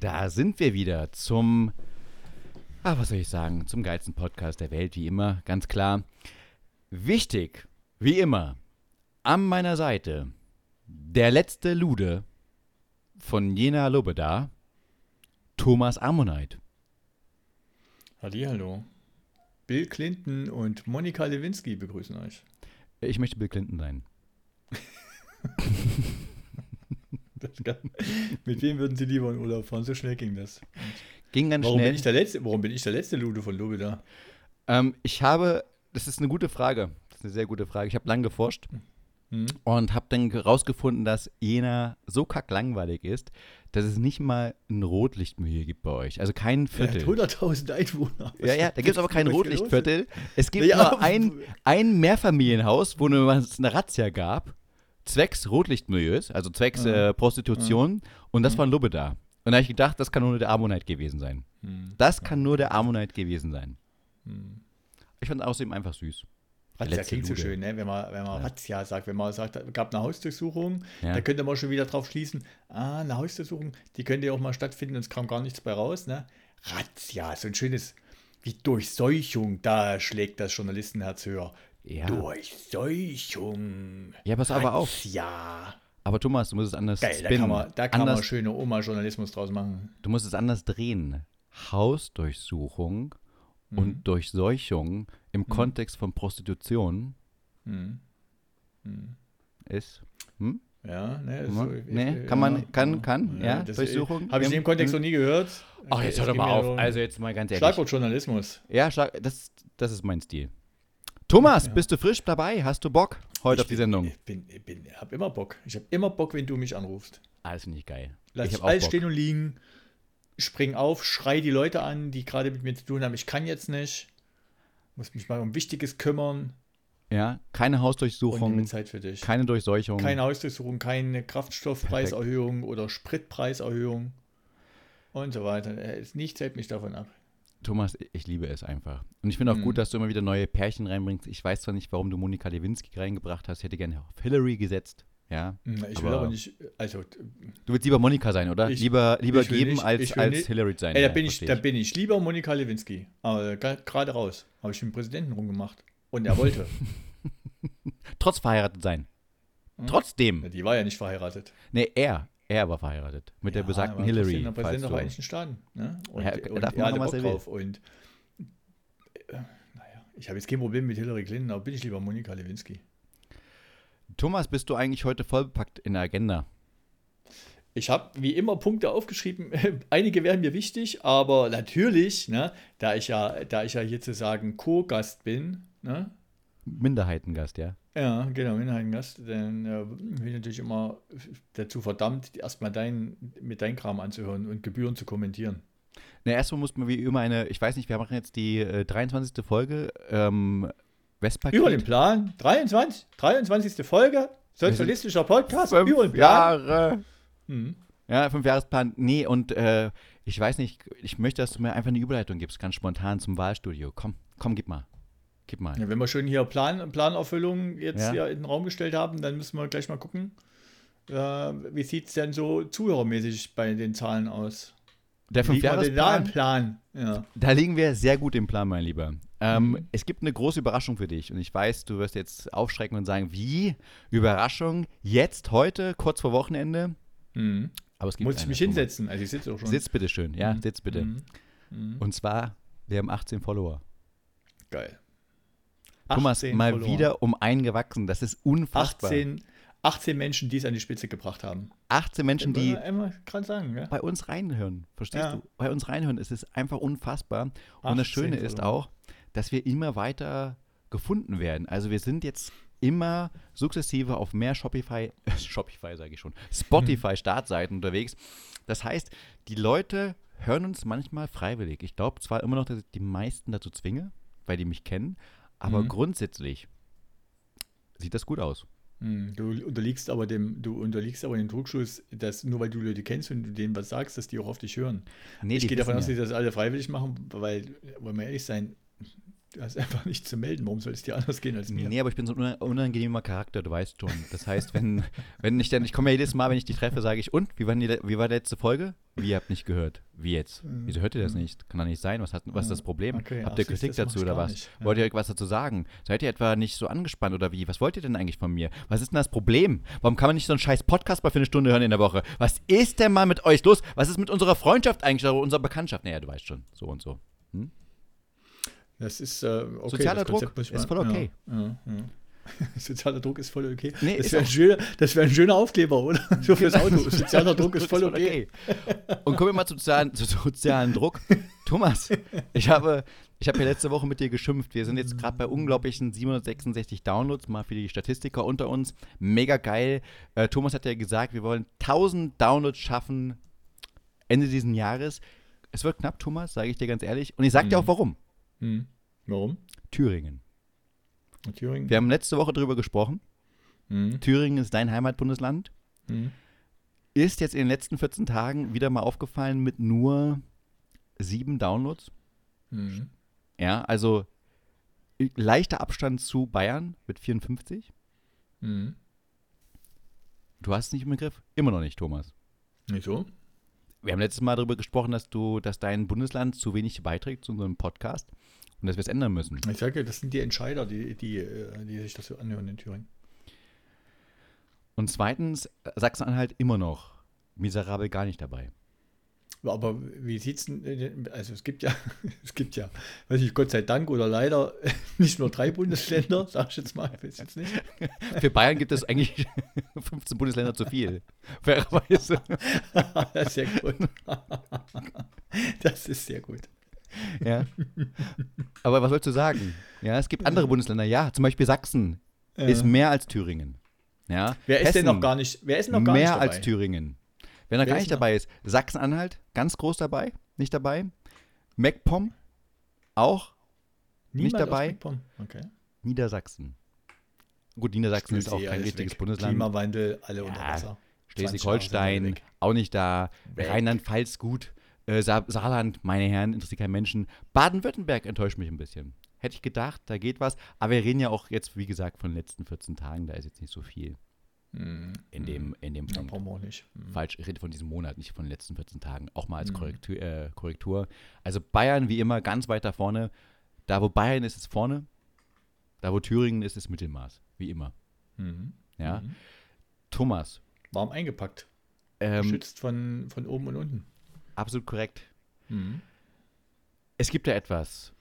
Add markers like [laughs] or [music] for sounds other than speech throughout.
Da sind wir wieder zum, ah, was soll ich sagen, zum geilsten Podcast der Welt, wie immer, ganz klar. Wichtig, wie immer, an meiner Seite der letzte Lude von Jena Lobeda, Thomas Ammonite. Hallo. Bill Clinton und Monika Lewinsky begrüßen euch. Ich möchte Bill Clinton sein. [laughs] Mit wem würden Sie lieber in Urlaub fahren? So schnell ging das. Ging ganz warum schnell. Bin ich der letzte, warum bin ich der letzte Lude von Lobeda? Ähm, ich habe, das ist eine gute Frage. Das ist eine sehr gute Frage. Ich habe lange geforscht Hm? und habe dann herausgefunden, dass Jena so kacklangweilig ist, dass es nicht mal ein Rotlichtmilieu gibt bei euch. Also kein Er Viertel. 100.000 Einwohner. Ja, ja, da gibt es aber kein Rotlichtviertel. Es gibt Ja, nur ein, ein Mehrfamilienhaus, wo es eine Razzia gab, zwecks Rotlichtmilieus, also zwecks Ja. äh, Prostitution. Und das war ein Lubbe da. Und da habe ich gedacht, das kann nur der Ammonite gewesen sein. Hm. Das kann nur der Ammonite gewesen sein. Hm. Ich fand außerdem einfach süß. Razzia letzte klingt so Lude. schön, ne? wenn man, wenn man Ja. Razzia sagt, wenn man sagt, es gab eine Hausdurchsuchung, Ja. da könnte man schon wieder drauf schließen, ah, eine Hausdurchsuchung, die könnte ja auch mal stattfinden und es kam gar nichts bei raus. Ne? Razzia, so ein schönes, wie Durchseuchung, da schlägt das Journalistenherz höher. Ja. Durchseuchung. Ja, pass aber auf. Razzia. Aber Thomas, du musst es anders Geil, da spinnen. kann man, da kann man anders, schöne Oma-Journalismus draus machen. du musst es anders drehen. Hausdurchsuchung Mhm. und Durchseuchung im Kontext von Prostitution Hm. Hm. ist. Hm? Ja, ne, ist Nee, so- nee, kann man- ja, kann- kann, ja, das, Durchsuchung Habe ich in dem Kontext noch nie gehört. Ach, jetzt Es hör doch mal auf. Also jetzt mal ganz ehrlich. Schlagwort Journalismus. Ja, Schlag, das, das ist mein Stil. Thomas, Ja. bist du frisch dabei? Hast du Bock heute Ich auf die bin- Sendung? Ich bin, ich bin, habe immer Bock. Ich habe immer Bock, wenn du mich anrufst. Alles finde ich geil. Lass ich ich alles Bock. stehen und liegen, spring auf, schrei die Leute an, die gerade mit mir zu tun haben. Ich kann jetzt nicht. Muss mich mal um Wichtiges kümmern Ja, keine Hausdurchsuchung, Zeit für dich. keine Durchseuchung. Keine Hausdurchsuchung, keine Kraftstoffpreiserhöhung oder Spritpreiserhöhung und so weiter. Äh, Nichts hält mich davon ab. Thomas, ich liebe es einfach. Und ich finde auch Mhm. gut, dass du immer wieder neue Pärchen reinbringst. Ich weiß zwar nicht, warum du Monika Lewinsky reingebracht hast. Ich hätte gerne auf Hillary gesetzt. Ja. Hm, Ich will Aber- aber nicht, also, Du willst lieber Monika sein, oder? Ich- lieber lieber ich geben nicht- als, als nicht- Hillary sein. ey, da, Ja, bin ich, da bin ich lieber Monika Lewinsky. Aber gerade raus. Habe ich mit dem Präsidenten rumgemacht. Und er wollte. [laughs] Trotz verheiratet sein. Hm? Trotzdem. Die war ja nicht verheiratet. Nee, er. Er war verheiratet. Mit der Ja, besagten aber Hillary. der falls Präsident der du- Vereinigten Staaten. Ne? Und, Ja, und er er, darf was will. drauf. Und äh, naja, ich habe jetzt kein Problem mit Hillary Clinton, aber bin ich lieber Monika Lewinsky. Thomas, bist du eigentlich heute vollbepackt in der Agenda? Ich habe wie immer Punkte aufgeschrieben. [laughs] Einige wären mir wichtig, aber natürlich, ne, da ich ja, da ich ja hier zu sagen Co-Gast bin, ne, Minderheitengast, ja. Ja, genau, Minderheitengast. Dann äh, bin ich natürlich immer dazu verdammt, erstmal dein, mit deinem Kram anzuhören und Gebühren zu kommentieren. Na, erstmal muss man wie immer eine, ich weiß nicht, wir machen jetzt die äh, 23. Folge, ähm, Westpaket. Über den Plan, 23, 23. Folge, sozialistischer Podcast, Fünf über den Plan. Jahre. Mhm. Ja, Fünfjahresplan. Nee, und äh, ich weiß nicht, ich möchte, dass du mir einfach eine Überleitung gibst, ganz spontan zum Wahlstudio. Komm, komm, gib mal. Gib mal. Ja, wenn wir schon hier Plan, Planerfüllung jetzt Ja. hier in den Raum gestellt haben, dann müssen wir gleich mal gucken, äh, wie sieht es denn so zuhörermäßig bei den Zahlen aus? Der im Fünfjahresplan, Plan? Ja. da liegen wir sehr gut im Plan, mein Lieber. Ähm, Mhm. Es gibt eine große Überraschung für dich und ich weiß, du wirst jetzt aufschrecken und sagen, wie? Überraschung? Jetzt, heute, kurz vor Wochenende? Mhm. Aber es gibt Muss ich eine, mich Thomas. hinsetzen? Also ich sitze auch schon. Sitz bitte schön, ja, Mhm. sitz bitte. Mhm. Mhm. Und zwar, wir haben 18 Follower. Geil. Thomas, 18 mal verloren. wieder um einen gewachsen. Das ist unfassbar. 18, 18 Menschen, die es an die Spitze gebracht haben. 18 Menschen, die immer gerade sagen, ja? bei uns reinhören. Verstehst Ja. du? Bei uns reinhören. Es ist einfach unfassbar. Und das 18 Schöne ist verloren. auch, dass wir immer weiter gefunden werden. Also wir sind jetzt immer sukzessive auf mehr Shopify, [laughs] Shopify sage ich schon, Spotify-Startseiten unterwegs. Das heißt, die Leute hören uns manchmal freiwillig. Ich glaube zwar immer noch, dass ich die meisten dazu zwinge, weil die mich kennen, aber Mhm. grundsätzlich sieht das gut aus. Hm, Du unterliegst aber dem, du unterliegst aber dem Druckschuss, dass nur weil du Leute kennst und du denen was sagst, dass die auch auf dich hören. Nee, ich gehe davon aus, ja. dass die das alle freiwillig machen, weil, wollen wir ehrlich sein, Du hast einfach nichts zu melden. Warum soll es dir anders gehen als mir? Nee, aber ich bin so ein unangenehmer Charakter, du weißt schon. Das heißt, wenn, [laughs] wenn ich dann, ich komme ja jedes Mal, wenn ich die treffe, sage ich, und, wie war, die, wie war die letzte Folge? Wie, ihr habt nicht gehört. Wie jetzt? Wieso hört ihr das nicht? Kann doch nicht sein. Was, hat, was ist das Problem? Okay, habt ach, ihr du, Kritik dazu oder was? nicht. Ja. Wollt ihr irgendwas dazu sagen? Seid ihr etwa nicht so angespannt oder wie? Was wollt ihr denn eigentlich von mir? Was ist denn das Problem? Warum kann man nicht so einen scheiß Podcast mal für eine Stunde hören in der Woche? Was ist denn mal mit euch los? Was ist mit unserer Freundschaft eigentlich oder unserer Bekanntschaft? Naja, du weißt schon. So und so. Das ist äh, okay. Sozialer Druck ich ist mal- voll okay. Ja, ja, ja. [laughs] Sozialer Druck ist voll okay. Nee, das wäre ein, schöner- das wär ein schöner Aufkleber, oder? [laughs] So fürs Auto. Sozialer Druck ist voll okay. Und kommen wir mal zu sozialen, zu sozialen Druck. [laughs] Thomas, ich habe, ich habe ja letzte Woche mit dir geschimpft. Wir sind jetzt gerade bei unglaublichen 766 Downloads, mal für die Statistiker unter uns. Mega geil. Äh, Thomas hat ja gesagt, wir wollen 1000 Downloads schaffen Ende dieses Jahres. Es wird knapp, Thomas, sage ich dir ganz ehrlich. Und ich sage dir auch warum. Hm. Warum? Thüringen. Und Thüringen? Wir haben letzte Woche darüber gesprochen. Hm. Thüringen ist dein Heimatbundesland. Hm. ist jetzt in den letzten 14 Tagen wieder mal aufgefallen mit nur sieben Downloads. Hm. Ja, also leichter Abstand zu Bayern mit 54. Hm. Du hast es nicht im Begriff? Immer noch nicht, Thomas. Wieso? Wir haben letztes Mal darüber gesprochen, dass du, dass dein Bundesland zu wenig beiträgt zu unserem Podcast und dass wir es ändern müssen. Ich sage, das sind die Entscheider, die, die, äh, die sich das so anhören in Thüringen. Und zweitens, Sachsen-Anhalt immer noch miserabel gar nicht dabei. Aber wie sieht's denn, äh, also es gibt ja, [laughs] es gibt ja, weiß ich, Gott sei Dank oder leider [laughs] nicht nur drei Bundesländer, [laughs] sag ich jetzt mal, ich weiß jetzt nicht. Für Bayern gibt es eigentlich 15 Bundesländer zu viel. Fairerweise. Das ist sehr gut. Das ist sehr gut. Ja. Aber was sollst du sagen? Ja, es gibt andere Bundesländer. Ja, zum Beispiel Sachsen ist mehr als Thüringen. Ja. Wer ist denn Hessen noch gar nicht, wer ist denn noch gar nicht mehr dabei? als Thüringen. Wer Wer gar nicht dabei ist, Sachsen-Anhalt, ganz groß dabei, nicht dabei. MacPom, auch Niemand aus dabei? Okay. Niedersachsen. Gut, Niedersachsen ist auch kein richtiges weg. Bundesland. Klimawandel, alle unter Ja, Wasser. 20 Jahre sind Schleswig-Holstein, auch nicht da. Rheinland-Pfalz, gut. Äh, Sa Saarland, meine Herren, interessiert keinen Menschen. Baden-Württemberg enttäuscht mich ein bisschen. Hätte ich gedacht, da geht was. Aber wir reden ja auch jetzt, wie gesagt, von den letzten 14 Tagen. Da ist jetzt nicht so viel Hm. in dem, in dem Ja, Punkt. wir auch nicht. Hm. Falsch, ich rede von diesem Monat, nicht von den letzten 14 Tagen. Auch mal als Mhm. Korrektur, äh, Korrektur. Also Bayern wie immer ganz weit da vorne. Da, wo Bayern ist, ist vorne. Da, wo Thüringen ist, ist Mittelmaß. Wie immer. Mhm. Ja. Mhm. Thomas, Warm eingepackt. ähm, Geschützt von, von oben und unten. absolut korrekt. Mhm. Es gibt ja etwas,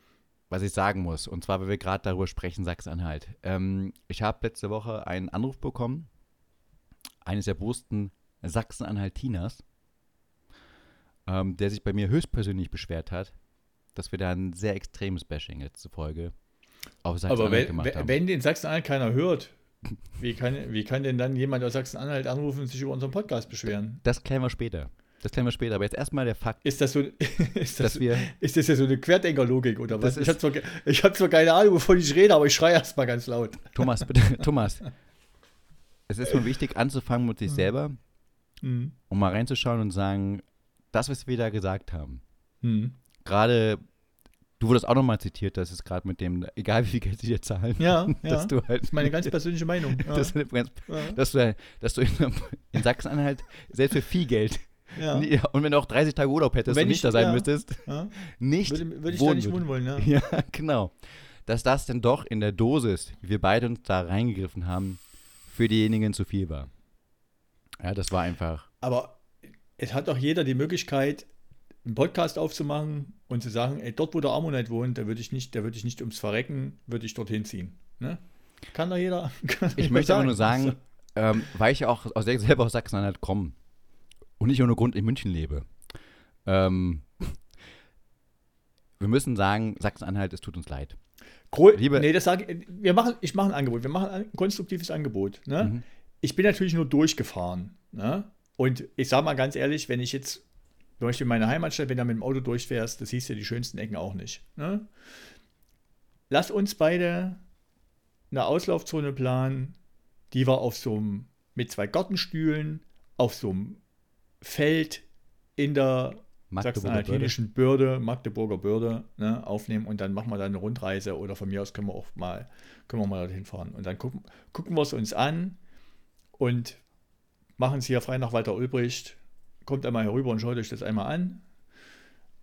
was ich sagen muss. Und zwar, weil wir gerade darüber sprechen, Sachsen-Anhalt. Ähm, ich habe letzte Woche einen Anruf bekommen, eines der bewussten Sachsen-Anhaltiners, ähm, der sich bei mir höchstpersönlich beschwert hat, dass wir da ein sehr extremes Bashing letzte Folge auf Aber Sachsen-Anhalt wenn, gemacht haben. wenn den Sachsen-Anhalt keiner hört, wie kann, wie kann denn dann jemand aus Sachsen-Anhalt anrufen und sich über unseren Podcast beschweren? das klären wir später. Das klären wir später. Aber jetzt erstmal der Fakt, Ist das so, [laughs] ist das, wir ist das ja so eine Querdenker-Logik oder was? Das Ich ist- habe zwar, hab zwar keine Ahnung, wovon ich rede, aber ich schreie erst mal ganz laut. Thomas, bitte, Thomas. Es ist mir wichtig, anzufangen mit sich selber, Mhm. um mal reinzuschauen und sagen, das, was wir da gesagt haben, Mhm. gerade, du wurdest auch nochmal zitiert, dass es gerade mit dem, egal wie viel Geld sie dir zahlen, Ja, [laughs] dass ja. du halt, Das ist meine ganz persönliche Meinung. [laughs] Ja. dass, du ganz, dass du, dass du in, in Sachsen-Anhalt selbst für viel Geld, nie- [laughs] und wenn du auch 30 Tage Urlaub hättest Und wenn und nicht ich- da sein müsstest, nicht Würde, würde ich da wohnen nicht würdest. wohnen wollen, ja. Ja, genau. Dass das denn doch in der Dosis, wie wir beide uns da reingegriffen haben, für diejenigen zu viel war. Ja, das war einfach. Aber es hat doch jeder die Möglichkeit, einen Podcast aufzumachen und zu sagen, ey, dort, wo der Ammonite wohnt, da würde ich nicht, da würde ich nicht ums Verrecken, würde ich dorthin ziehen. Ne? Kann doch jeder. [laughs] Kann Ich jeder möchte aber nur sagen, ähm, weil ich auch aus, selber aus Sachsen-Anhalt komme und nicht ohne Grund in München lebe. Ähm, [laughs] wir müssen sagen, Sachsen-Anhalt, es tut uns leid. Liebe- nee, das sage ich, wir machen, ich mache ein Angebot, wir machen ein konstruktives Angebot. Ne? Mhm. Ich bin natürlich nur durchgefahren. Ne? Und ich sage mal ganz ehrlich, wenn ich jetzt, zum Beispiel in meine Heimatstadt, wenn du mit dem Auto durchfährst, das siehst du die schönsten Ecken auch nicht. Ne? Lass uns beide eine Auslaufzone planen, die wir auf so einem, mit zwei Gartenstühlen, auf so einem Feld in der sachsen-anhaltinischen Börde, Magdeburger Börde ne, aufnehmen und dann machen wir dann eine Rundreise oder von mir aus können wir auch mal, können wir mal dorthin fahren. Und dann gucken, gucken wir es uns an und machen es hier frei nach Walter Ulbricht. Kommt einmal herüber und schaut euch das einmal an.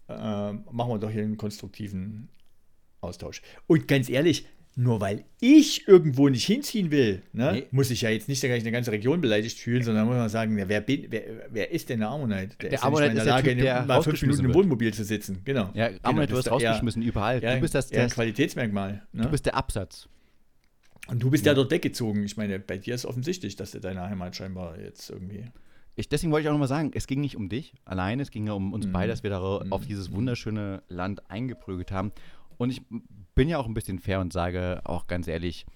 Äh, machen wir doch hier einen konstruktiven Austausch. Und ganz ehrlich, nur weil ich irgendwo nicht hinziehen will, ne, nee. muss ich ja jetzt nicht gleich eine ganze Region beleidigt fühlen, sondern muss man sagen, wer, bin, wer, wer ist denn der Ammonite? Der, der ist Ammonite in der Lage, der typ, mal fünf Minuten im Wohnmobil zu sitzen. Genau. Ja, Ammonite, genau, du wirst rausgeschmissen eher, überall. Ja, du bist das, das Qualitätsmerkmal. Ne? Du bist der Absatz. Und du bist ja, ja dort weggezogen. Ich meine, bei dir ist offensichtlich, dass deine Heimat scheinbar jetzt irgendwie. Ich, deswegen wollte ich auch nochmal sagen, es ging nicht um dich alleine, es ging ja um uns mhm. beide, dass wir da mhm. auf dieses wunderschöne Land eingeprügelt haben. Und ich bin ja auch ein bisschen fair und sage auch ganz ehrlich,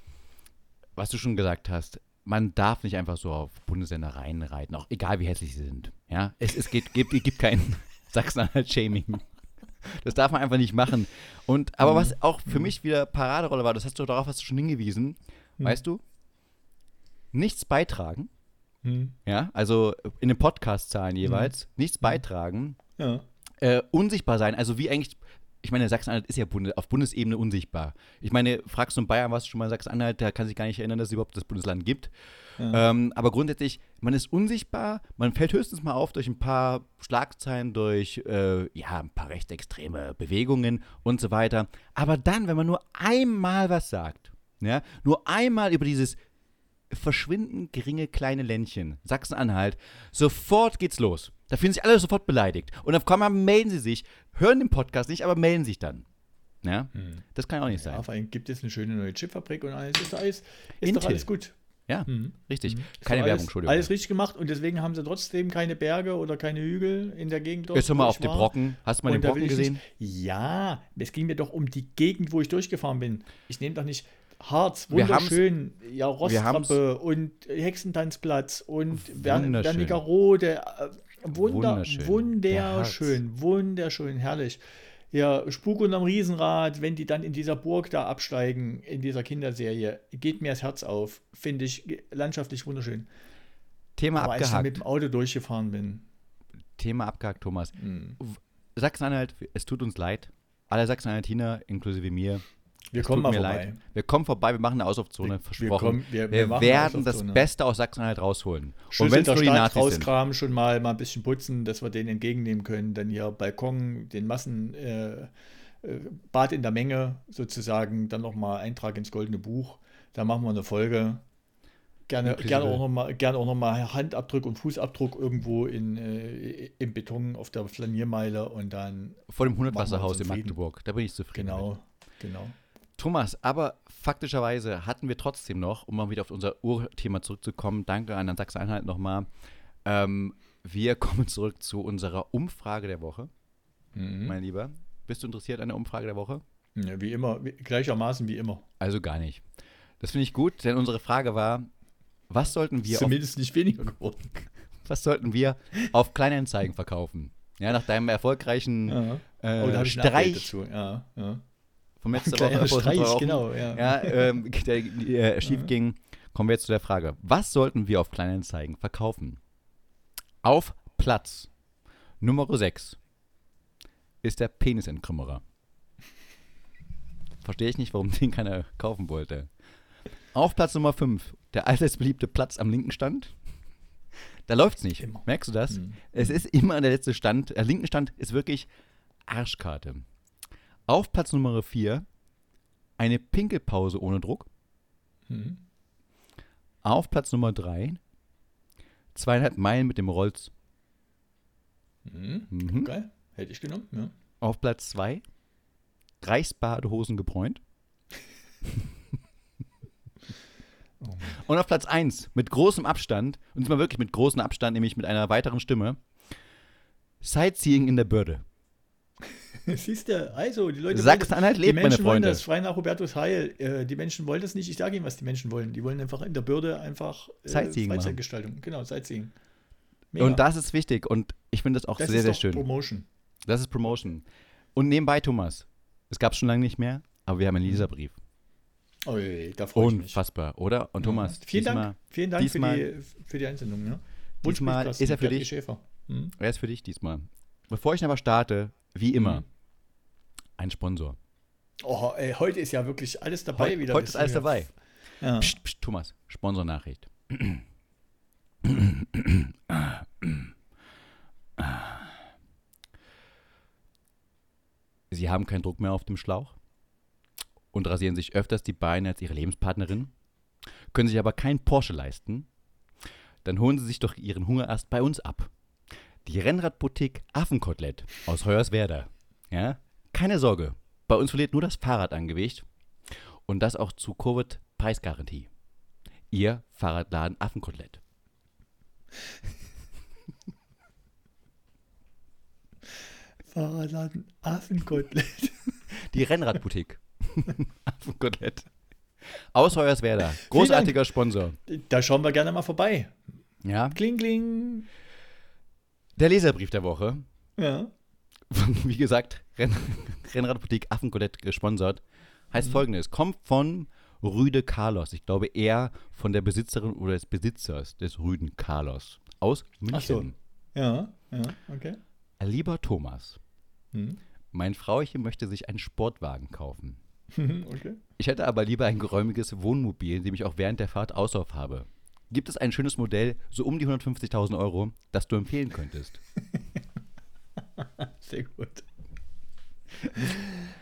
was du schon gesagt hast, man darf nicht einfach so auf Bundesländer reinreiten, auch egal wie hässlich sie sind. Ja, es, es geht, gibt, gibt kein [laughs] Sachsen-Anhalt-Shaming. Das darf man einfach nicht machen. Und, aber was auch für mich wieder Paraderolle war, das hast du darauf hast du schon hingewiesen, mhm. weißt du? Nichts beitragen. Mhm. Ja, also in den Podcast-Zahlen jeweils, mhm. nichts beitragen. Ja. Äh, unsichtbar sein, also wie eigentlich ich meine, Sachsen-Anhalt ist ja auf Bundesebene unsichtbar. Ich meine, fragst du in Bayern, was schon mal Sachsen-Anhalt, der kann sich gar nicht erinnern, dass es überhaupt das Bundesland gibt. Ja. Ähm, aber grundsätzlich, man ist unsichtbar, man fällt höchstens mal auf durch ein paar Schlagzeilen, durch äh, ja, ein paar rechtsextreme Bewegungen und so weiter. Aber dann, wenn man nur einmal was sagt, ja, nur einmal über dieses verschwindend geringe kleine Ländchen, Sachsen-Anhalt, sofort geht's los. Da fühlen sich alle sofort beleidigt. Und auf einmal melden sie sich, hören den Podcast nicht, aber melden sich dann. Ja, hm. das kann auch nicht ja, sein. Vor allem gibt es eine schöne neue Chipfabrik und alles ist, alles, ist doch alles gut. Ja, mhm. richtig. Mhm. Keine Werbung, Entschuldigung. Alles richtig gemacht und deswegen haben sie trotzdem keine Berge oder keine Hügel in der Gegend. Jetzt hör mal auf den Brocken. Hast du mal und den Brocken gesehen? Nicht, ja, es ging mir doch um die Gegend, wo ich durchgefahren bin. Ich nehme doch nicht Harz, wunderschön, ja, Rostrappe und Hexentanzplatz und Wernigerode. Äh, wunder, wunderschön, wunderschön, wunderschön, herrlich. Ja, Spuk unterm Riesenrad, wenn die dann in dieser Burg da absteigen, in dieser Kinderserie, geht mir das Herz auf. Finde ich landschaftlich wunderschön. Thema Aber abgehakt. Als ich mit dem Auto durchgefahren bin. Thema abgehakt, Thomas. Mhm. Sachsen-Anhalt, es tut uns leid. Alle Sachsen-Anhaltiner, inklusive mir, wir kommen mal vorbei. Leid. Wir kommen vorbei, wir machen eine Ausaufzone, wir, versprochen. Wir, wir, wir werden das Beste aus Sachsen-Anhalt rausholen. Und wenn es nur die Nazis rauskramen, schon mal, mal ein bisschen putzen, dass wir den entgegennehmen können. Dann hier Balkon, den Massen, äh, äh, Bad in der Menge sozusagen, dann nochmal Eintrag ins Goldene Buch. Da machen wir eine Folge. Gerne, gerne auch nochmal noch Handabdruck und Fußabdruck irgendwo in, äh, im Beton auf der Flaniermeile und dann. Vor dem Hundertwasserhaus in Magdeburg, da bin ich zufrieden. Genau, mit. genau. Thomas, aber faktischerweise hatten wir trotzdem noch, um mal wieder auf unser Urthema zurückzukommen, danke an Sachsen-Anhalt nochmal, ähm, wir kommen zurück zu unserer Umfrage der Woche. Mhm. Mein Lieber, bist du interessiert an der Umfrage der Woche? Ja, wie immer, wie, gleichermaßen wie immer. Also gar nicht. Das finde ich gut, denn unsere Frage war, was sollten wir. Zumindest auf, nicht weniger geworden. Was sollten wir auf Kleinanzeigen verkaufen? Ja, nach deinem erfolgreichen ja. Äh, oh, Streich. Dazu. Ja, ja vom letzten [laughs] Woche. Streich, Woche, genau, ja. ja ähm, [laughs] der äh, schief ging, kommen wir jetzt zu der Frage, was sollten wir auf Kleinanzeigen verkaufen? Auf Platz Nummer 6 ist der Penisentkrümmerer. Verstehe ich nicht, warum den keiner kaufen wollte. Auf Platz Nummer 5 der allseits beliebte Platz am linken Stand. Da läuft es nicht. Immer. Merkst du das? Mhm. Es ist immer der letzte Stand. Der linken Stand ist wirklich Arschkarte. Auf Platz Nummer 4 eine Pinkelpause ohne Druck. Mhm. Auf Platz Nummer 3 zweieinhalb Meilen mit dem Rolls. Mhm. Mhm. Geil, hätte ich genommen, ja. Auf Platz 2 Reichsbadehosen gebräunt. [laughs] oh und auf Platz 1 mit großem Abstand, und zwar wirklich mit großem Abstand, nämlich mit einer weiteren Stimme, Sightseeing in der Börde. [laughs] Siehst du, also die Leute. Sachsen-Anhalt lebt, meine Freunde. Wollen das, frei nach Hubertus Heil. Äh, die Menschen wollen das nicht. Ich sage ihnen, was die Menschen wollen. Die wollen einfach in der Bürde einfach äh, Freizeitgestaltung. Machen. Genau, Sightseeing. Mega. Und das ist wichtig und ich finde das auch das sehr, sehr schön. Das ist Promotion. Das ist Promotion. Und nebenbei, Thomas, es gab es schon lange nicht mehr, aber wir haben einen mhm. Leserbrief. Oh, da freue ich mich. Unfassbar, oder? Und Thomas, ja. vielen diesmal, Dank, vielen Dank diesmal, für, die, für die Einsendung. Ja. Diesmal ist er für dich. Schäfer. Hm? Er ist für dich diesmal. bevor ich aber starte, wie immer, Mhm. Ein Sponsor. Oh, ey, heute ist ja wirklich alles dabei Heu- wieder. heute ist alles dabei. Ja. Psst, psst, Thomas, Sponsornachricht. Sie haben keinen Druck mehr auf dem Schlauch und rasieren sich öfters die Beine als ihre Lebenspartnerin, können sich aber keinen Porsche leisten. Dann holen Sie sich doch Ihren Hunger erst bei uns ab. Die Rennradboutique Affenkotelett aus Hoyerswerda. Ja? Keine Sorge, bei uns verliert nur das Fahrrad an Gewicht und das auch zu Covid-Preisgarantie. Ihr Fahrradladen Affenkotelett. [laughs] Fahrradladen Affenkotelett. [laughs] Die Rennradboutique. [laughs] Affenkotelett. Aus Hoyerswerda. Großartiger Sponsor. Da schauen wir gerne mal vorbei. Ja. Kling, kling. Der Leserbrief der Woche. Ja. Wie gesagt, Renn [laughs] Rennradboutique Affenkotelett gesponsert. Heißt folgendes: Kommt von Rüde Carlos. Ich glaube eher von der Besitzerin oder des Besitzers des Rüden Carlos. Aus Ach so. München. Ja, ja, okay. Lieber Thomas, Hm. mein Frauchen möchte sich einen Sportwagen kaufen. [laughs] okay. Ich hätte aber lieber ein geräumiges Wohnmobil, in dem ich auch während der Fahrt Auslauf habe. Gibt es ein schönes Modell, so um die 150.000 Euro, das du empfehlen könntest? [laughs] Sehr gut.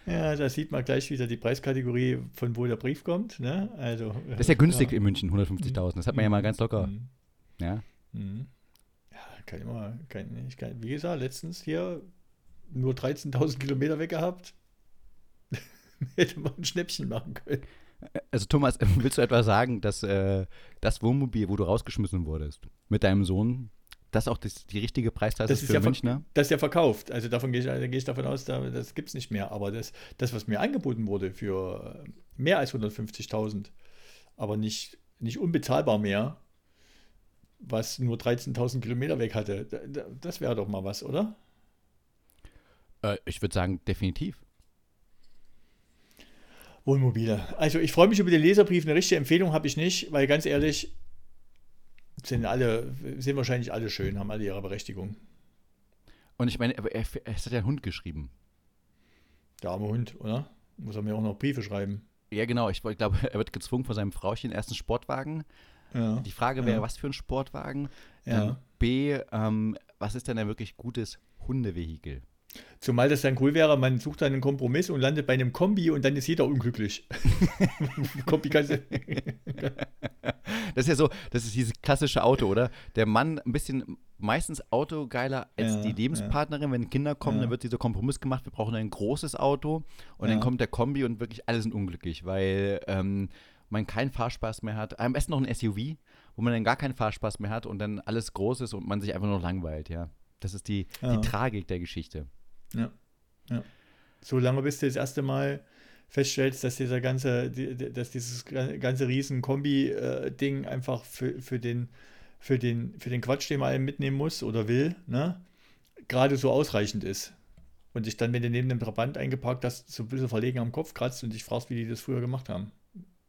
Ja, da sieht man gleich wieder die Preiskategorie, von wo der Brief kommt. Ne? Also, Das ist ja günstig in München, 150.000. Das hat man ja mal ganz locker. Mhm. Ja. Mhm. Ja, kann immer, kann, ich kann, wie gesagt, letztens hier nur 13.000 Kilometer weg gehabt. [laughs] Hätte man ein Schnäppchen machen können. Also Thomas, [laughs] willst du etwa sagen, dass äh, das Wohnmobil, wo du rausgeschmissen wurdest, mit deinem Sohn, das auch das, die richtige Preisklasse Das ist für ja Münchner? das ist ja verkauft. Also davon gehe ich, da gehe ich davon aus, da, das gibt es nicht mehr. Aber das, das, was mir angeboten wurde für äh, mehr als 150.000, aber nicht, nicht unbezahlbar mehr, was nur 13.000 Kilometer weg hatte, da, da, das wäre doch mal was, oder? Äh, ich würde sagen, definitiv. Wohnmobile. Also ich freue mich über den Leserbrief. Eine richtige Empfehlung habe ich nicht, weil ganz ehrlich, sind alle, sind wahrscheinlich alle schön, haben alle ihre Berechtigung. Und ich meine, aber er, es hat ja einen Hund geschrieben. Der arme Hund, oder? Muss er mir auch noch Briefe schreiben. Ja, genau. Ich wollt- glaube, [laughs] er wird gezwungen von seinem Frauchen erst einen Sportwagen. Ja. Die Frage wäre, Ja. was für ein Sportwagen? Ja. Dann B, ähm, was ist denn ein wirklich gutes Hundevehikel? Zumal das dann cool wäre, man sucht dann einen Kompromiss und landet bei einem Kombi und dann ist jeder unglücklich. [laughs] Kombi kannst du. Das ist ja so, das ist dieses klassische Auto, oder? Der Mann ein bisschen meistens autogeiler als Ja, die Lebenspartnerin. Wenn Kinder kommen, Ja. dann wird dieser Kompromiss gemacht, wir brauchen ein großes Auto. Und dann Ja. kommt der Kombi und wirklich alle sind unglücklich, weil ähm, man keinen Fahrspaß mehr hat. Am besten noch ein SUV, wo man dann gar keinen Fahrspaß mehr hat und dann alles groß ist und man sich einfach nur noch langweilt, ja. Das ist die, Ja. die Tragik der Geschichte. Ja. ja. So lange bis du das erste Mal feststellst, dass dieser ganze, dass dieses ganze riesen Kombi-Ding einfach für, für, den, für, den, für den Quatsch, den man einem mitnehmen muss oder will, ne, gerade so ausreichend ist. Und dich dann, wenn du neben dem Trabant eingeparkt hast, so ein bisschen verlegen am Kopf kratzt und dich fragst, wie die das früher gemacht haben.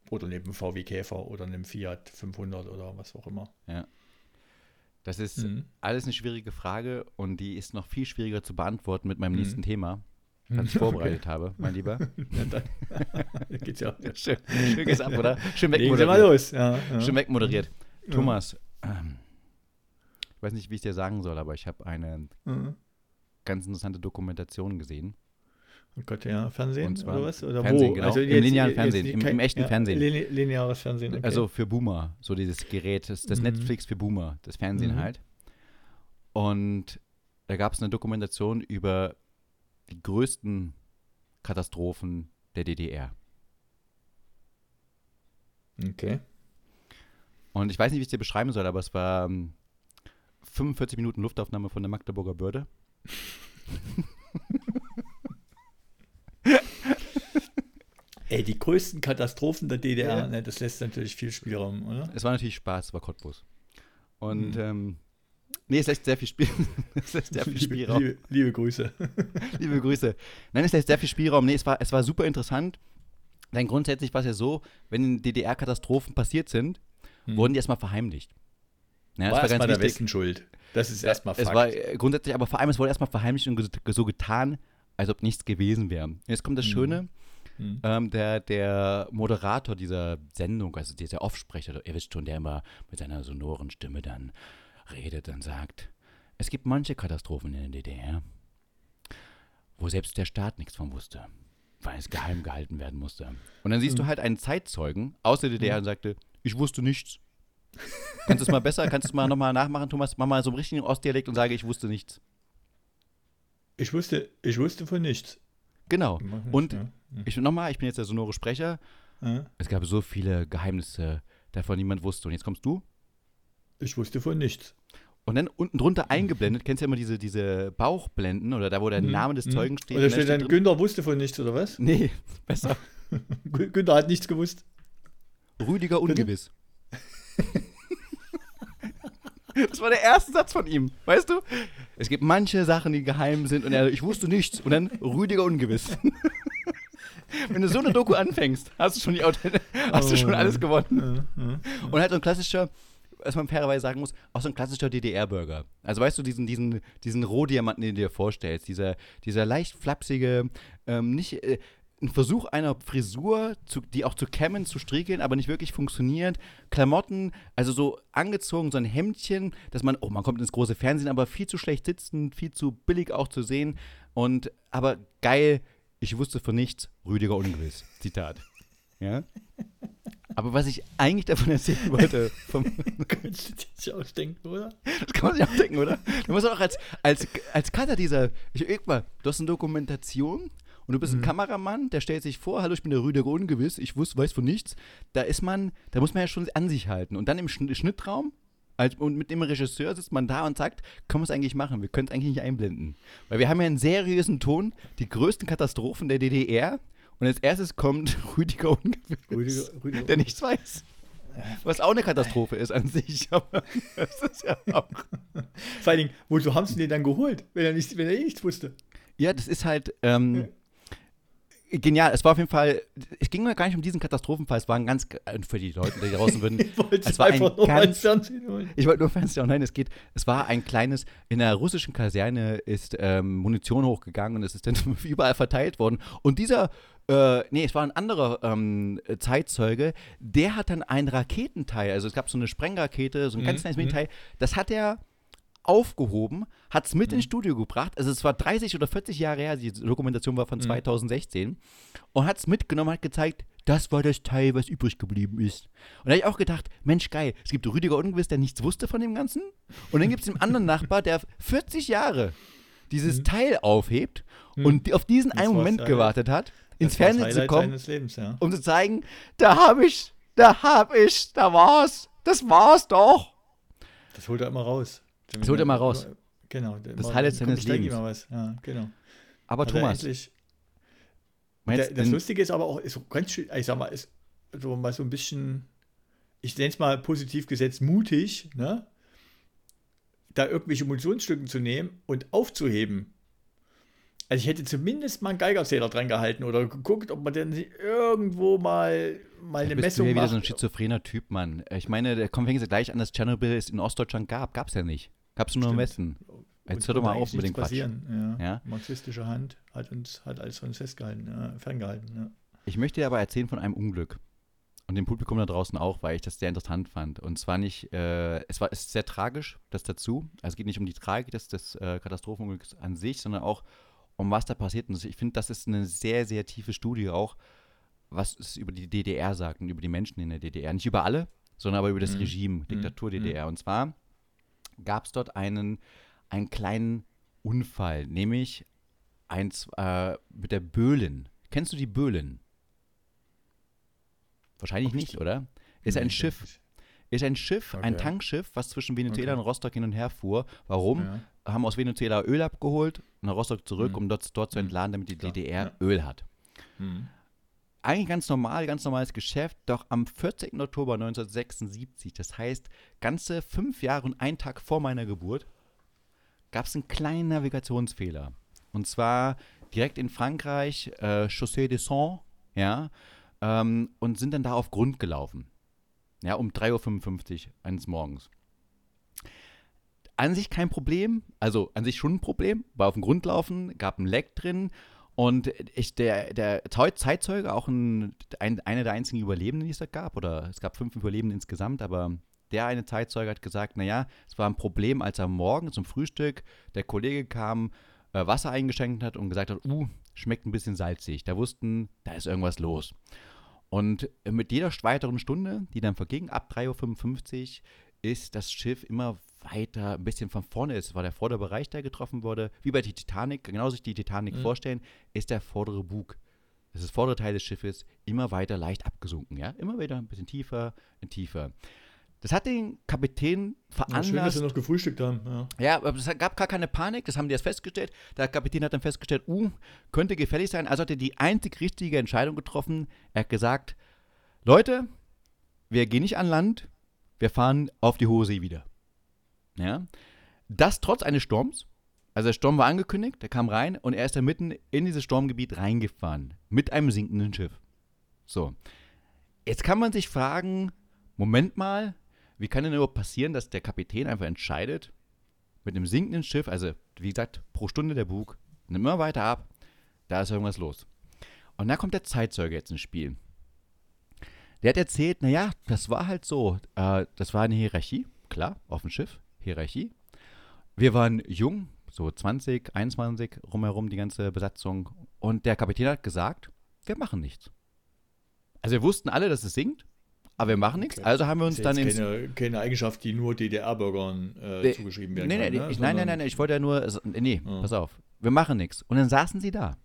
Oder neben einem VW Käfer oder einem Fiat 500 oder was auch immer. Das ist Mhm. alles eine schwierige Frage und die ist noch viel schwieriger zu beantworten mit meinem Mhm. nächsten Thema, das ich vorbereitet habe, mein Lieber. [laughs] Ja, dann [laughs] geht's ja. Schön, schön geht's ab, oder? Schön Legen Sie mal wegmoderiert. los. Ja, ja. Schön wegmoderiert. Ja. Thomas, ähm, ich weiß nicht, wie ich dir sagen soll, aber ich habe eine Ja. ganz interessante Dokumentation gesehen. Oh Gott, ja, Fernsehen Und zwar oder was? Oder Fernsehen, wo? genau. Im linearen Fernsehen, im- im echten Fernsehen. Line, lineares Fernsehen. Okay. Also für Boomer, so dieses Gerät, das, das Mhm. Netflix für Boomer, das Fernsehen Mhm. halt. Und da gab es eine Dokumentation über die größten Katastrophen der DDR. okay. Und ich weiß nicht, wie ich es dir beschreiben soll, aber es war ähm, 45 Minuten Luftaufnahme von der Magdeburger Börde. [laughs] Ey, die größten Katastrophen der DDR, Ja. ne, das lässt natürlich viel Spielraum, oder? Es war natürlich Spaß, es war Cottbus. Und Mhm. ähm, nee, es lässt sehr viel Spiel, [laughs] es lässt sehr viel Liebe, Spielraum. liebe, liebe Grüße. [laughs] Liebe Grüße. Nein, es lässt sehr viel Spielraum. Nee, es war, es war super interessant. Denn grundsätzlich war es ja so, wenn DDR-Katastrophen passiert sind, Hm. wurden die erstmal verheimlicht. Ja, war das war erstmal ganz der. Westen schuld. Das ist erstmal Es war äh, grundsätzlich, aber vor allem, es wurde erstmal verheimlicht und so getan, als ob nichts gewesen wäre. Jetzt kommt das Mhm. Schöne. Hm. Ähm, der, der Moderator dieser Sendung, also dieser Offsprecher, ihr wisst schon, der immer mit seiner sonoren Stimme dann redet und sagt, es gibt manche Katastrophen in der DDR, wo selbst der Staat nichts von wusste, weil es geheim gehalten werden musste. Und dann siehst du halt einen Zeitzeugen aus der DDR und sagte, ich wusste nichts. Kannst du es mal besser, kannst du es mal nochmal nachmachen, Thomas? Mach mal so einen richtigen Ostdialekt und sage, ich wusste nichts. Ich wusste, ich wusste von nichts. Genau. Nicht, Und ja. Ich nochmal, ich bin jetzt der sonore Sprecher. Ja. Es gab so viele Geheimnisse, davon niemand wusste. Und jetzt kommst du. Ich wusste von nichts. Und dann unten drunter eingeblendet, kennst du ja immer diese, diese Bauchblenden oder da, wo der Hm, Name des hm. Zeugen steht. Oder steht dann, drin- Günther wusste von nichts, oder was? Nee, [laughs] besser. [laughs] Gü- Günther hat nichts gewusst. Rüdiger Ungewiss. [laughs] Das war der erste Satz von ihm, weißt du? Es gibt manche Sachen, die geheim sind und er, ich wusste nichts und dann Rüdiger Ungewiss. [laughs] Wenn du so eine Doku anfängst, hast du schon, die, [laughs] hast du schon alles gewonnen. Und halt so ein klassischer, was man fairerweise sagen muss, auch so ein klassischer DDR-Burger. Also weißt du, diesen, diesen, diesen Rohdiamanten, den du dir vorstellst, dieser, dieser leicht flapsige, ähm, nicht, äh, ein Versuch einer Frisur, zu, die auch zu kämmen, zu striegeln, aber nicht wirklich funktioniert. Klamotten, also so angezogen, so ein Hemdchen, dass man, oh, man kommt ins große Fernsehen, aber viel zu schlecht sitzen, viel zu billig auch zu sehen. Und, aber geil, ich wusste von nichts, Rüdiger Ungewiss. Zitat. [laughs] Ja? Aber was ich eigentlich davon erzählen [laughs] wollte, vom, [laughs] Könntest du dir nicht ausdenken, oder? das kann man sich auch denken, oder? Du musst auch als, als, als Cutter dieser, ich mal, du hast eine Dokumentation und du bist ein Kameramann, der stellt sich vor, hallo, ich bin der Rüdiger Ungewiss, ich wusste, weiß von nichts. Da ist man, da muss man ja schon an sich halten. Und dann im Schn- Schnittraum als, und mit dem Regisseur sitzt man da und sagt, können wir es eigentlich machen? Wir können es eigentlich nicht einblenden. Weil wir haben ja einen seriösen Ton, die größten Katastrophen der DDR. Und als erstes kommt [laughs] Rüdiger Ungewiss, Rüdiger, Rüdiger. der nichts weiß. Was auch eine Katastrophe ist an sich, [laughs] aber das ist ja auch. Vor allen Dingen, wozu haben sie denn dann geholt, wenn er, nicht, wenn er eh nichts wusste? Ja, das ist halt ähm, genial. Es war auf jeden Fall, es ging mir gar nicht um diesen Katastrophenfall, es war ein ganz, äh, für die Leute, die draußen [laughs] würden, Ich wollte es ein einfach nur ganz, Fernsehen holen. ich wollte nur Fernseher, nein, es geht, es war ein kleines, in der russischen Kaserne ist ähm, Munition hochgegangen und es ist dann [laughs] überall verteilt worden. Und dieser, äh, nee, es war ein anderer ähm, Zeitzeuge, der hat dann ein Raketenteil, also es gab so eine Sprengrakete, so ein ganz Mhm, kleines mhm. Mini-Teil, das hat er aufgehoben, hat es mit ins Studio gebracht. Also es war 30 oder 40 Jahre her, die Dokumentation war von 2016 und hat es mitgenommen, hat gezeigt, das war das Teil, was übrig geblieben ist. Und da habe ich auch gedacht, Mensch, geil, es gibt Rüdiger Ungewiss, der nichts wusste von dem Ganzen. Und dann gibt es einen anderen [laughs] Nachbar, der 40 Jahre dieses Teil aufhebt und die- auf diesen Das einen Moment ja. gewartet hat, ins Das Fernsehen zu Highlight kommen, Lebens, ja. um zu zeigen, da hab ich, da hab ich, da war's, das war's doch. Das holt er immer raus. Das holt er immer raus. Genau. Das Highlight seines Lebens. immer was. Ja, genau. Aber Hat er Thomas, endlich- Der, das Lustige ist aber auch, ist ganz schön, ich sag mal, ist so mal so ein bisschen, ich nenne es mal positiv gesetzt, mutig, ne? Da irgendwelche Munitionsstücken zu nehmen und aufzuheben. Also ich hätte zumindest mal einen Geigerzähler dran gehalten oder geguckt, ob man denn irgendwo mal, mal eine bist Messung du ja wieder macht. so ein schizophrener Typ, Mann. Ich meine, der kommt fängt gleich an, dass Tschernobyl es in Ostdeutschland gab. Gab's ja nicht. Gab's nur im. Westen. Jetzt Und hör doch mal auf mit dem Quatsch. Ja. Ja? Marxistische Hand hat uns hat alles von uns festgehalten, ja, ferngehalten. Ich möchte dir aber erzählen von einem Unglück. Und dem Publikum da draußen auch, weil ich das sehr interessant fand. Und zwar nicht, äh, es war es ist sehr tragisch, das dazu. Also es geht nicht um die Tragik des, des äh, Katastrophenunglücks an sich, sondern auch um was da passiert. Und ich finde, das ist eine sehr, sehr tiefe Studie auch, was es über die DDR sagt und über die Menschen in der DDR. Nicht über alle, sondern aber über das Mhm. Regime, Diktatur DDR. Und zwar gab es dort einen, einen kleinen Unfall, nämlich eins äh, mit der Böhlen. Kennst du die Böhlen? Wahrscheinlich nicht, oder? Ist ein Schiff. Ist ein Schiff, ein Okay. Tankschiff, was zwischen Venezuela Okay. und Rostock hin und her fuhr. Warum? Ja. Haben aus Venezuela Öl abgeholt, nach Rostock zurück, Mhm. um dort, dort zu Mhm. entladen, damit die Klar, DDR ja. Öl hat. Hm. Eigentlich ganz normal, ganz normales Geschäft, doch am 14. Oktober 1976, das heißt ganze fünf Jahre und ein Tag vor meiner Geburt, gab es einen kleinen Navigationsfehler. Und zwar direkt in Frankreich, äh, Chaussée de Sens, ja, ähm, und sind dann da auf Grund gelaufen. Ja, um 3.55 Uhr eines Morgens. an sich kein Problem, also an sich schon ein Problem, war auf dem Grund laufen, gab ein Leck drin und ich, der, der Zeitzeuge, auch ein, ein, einer der einzigen Überlebenden, die es da gab, oder es gab fünf Überlebende insgesamt, aber der eine Zeitzeuge hat gesagt, naja, es war ein Problem, als er morgen zum Frühstück der Kollege kam, äh, Wasser eingeschenkt hat und gesagt hat, uh, schmeckt ein bisschen salzig. Da wussten, da ist irgendwas los. Und mit jeder weiteren Stunde, die dann verging, ab 3.55 Uhr, ist das Schiff immer weiter ein bisschen von vorne ist, war der vordere Bereich, der getroffen wurde, wie bei der Titanic, genauso sich die Titanic mhm. vorstellen, ist der vordere Bug, das ist das vordere Teil des Schiffes, immer weiter leicht abgesunken, ja, immer wieder ein bisschen tiefer und tiefer. Das hat den Kapitän veranlasst. Ja, schön, dass sie noch gefrühstückt haben. Ja. ja, aber es gab gar keine Panik, das haben die erst festgestellt. Der Kapitän hat dann festgestellt, uh, könnte gefährlich sein. Also hat er die einzig richtige Entscheidung getroffen. Er hat gesagt, Leute, wir gehen nicht an Land, wir fahren auf die hohe See wieder. Ja? Das trotz eines Sturms. Also der Sturm war angekündigt, der kam rein und er ist da mitten in dieses Sturmgebiet reingefahren. Mit einem sinkenden Schiff. So. Jetzt kann man sich fragen, Moment mal, wie kann denn überhaupt passieren, dass der Kapitän einfach entscheidet, mit einem sinkenden Schiff, also wie gesagt, pro Stunde der Bug, nimmt immer weiter ab, da ist irgendwas los. Und da kommt der Zeitzeuge jetzt ins Spiel. Der hat erzählt, naja, das war halt so, äh, das war eine Hierarchie, klar, auf dem Schiff. Hierarchie. Wir waren jung, so 20, 21 rumherum, die ganze Besatzung. Und der Kapitän hat gesagt, wir machen nichts. Also wir wussten alle, dass es singt, aber wir machen nichts. Okay. Also haben wir uns dann ins... Keine, keine Eigenschaft, die nur DDR-Bürgern äh, zugeschrieben werden nee, kann. Nee, ne? ich, nein, nein, nein, ich wollte ja nur... Nee, ja. pass auf. Wir machen nichts. Und dann saßen sie da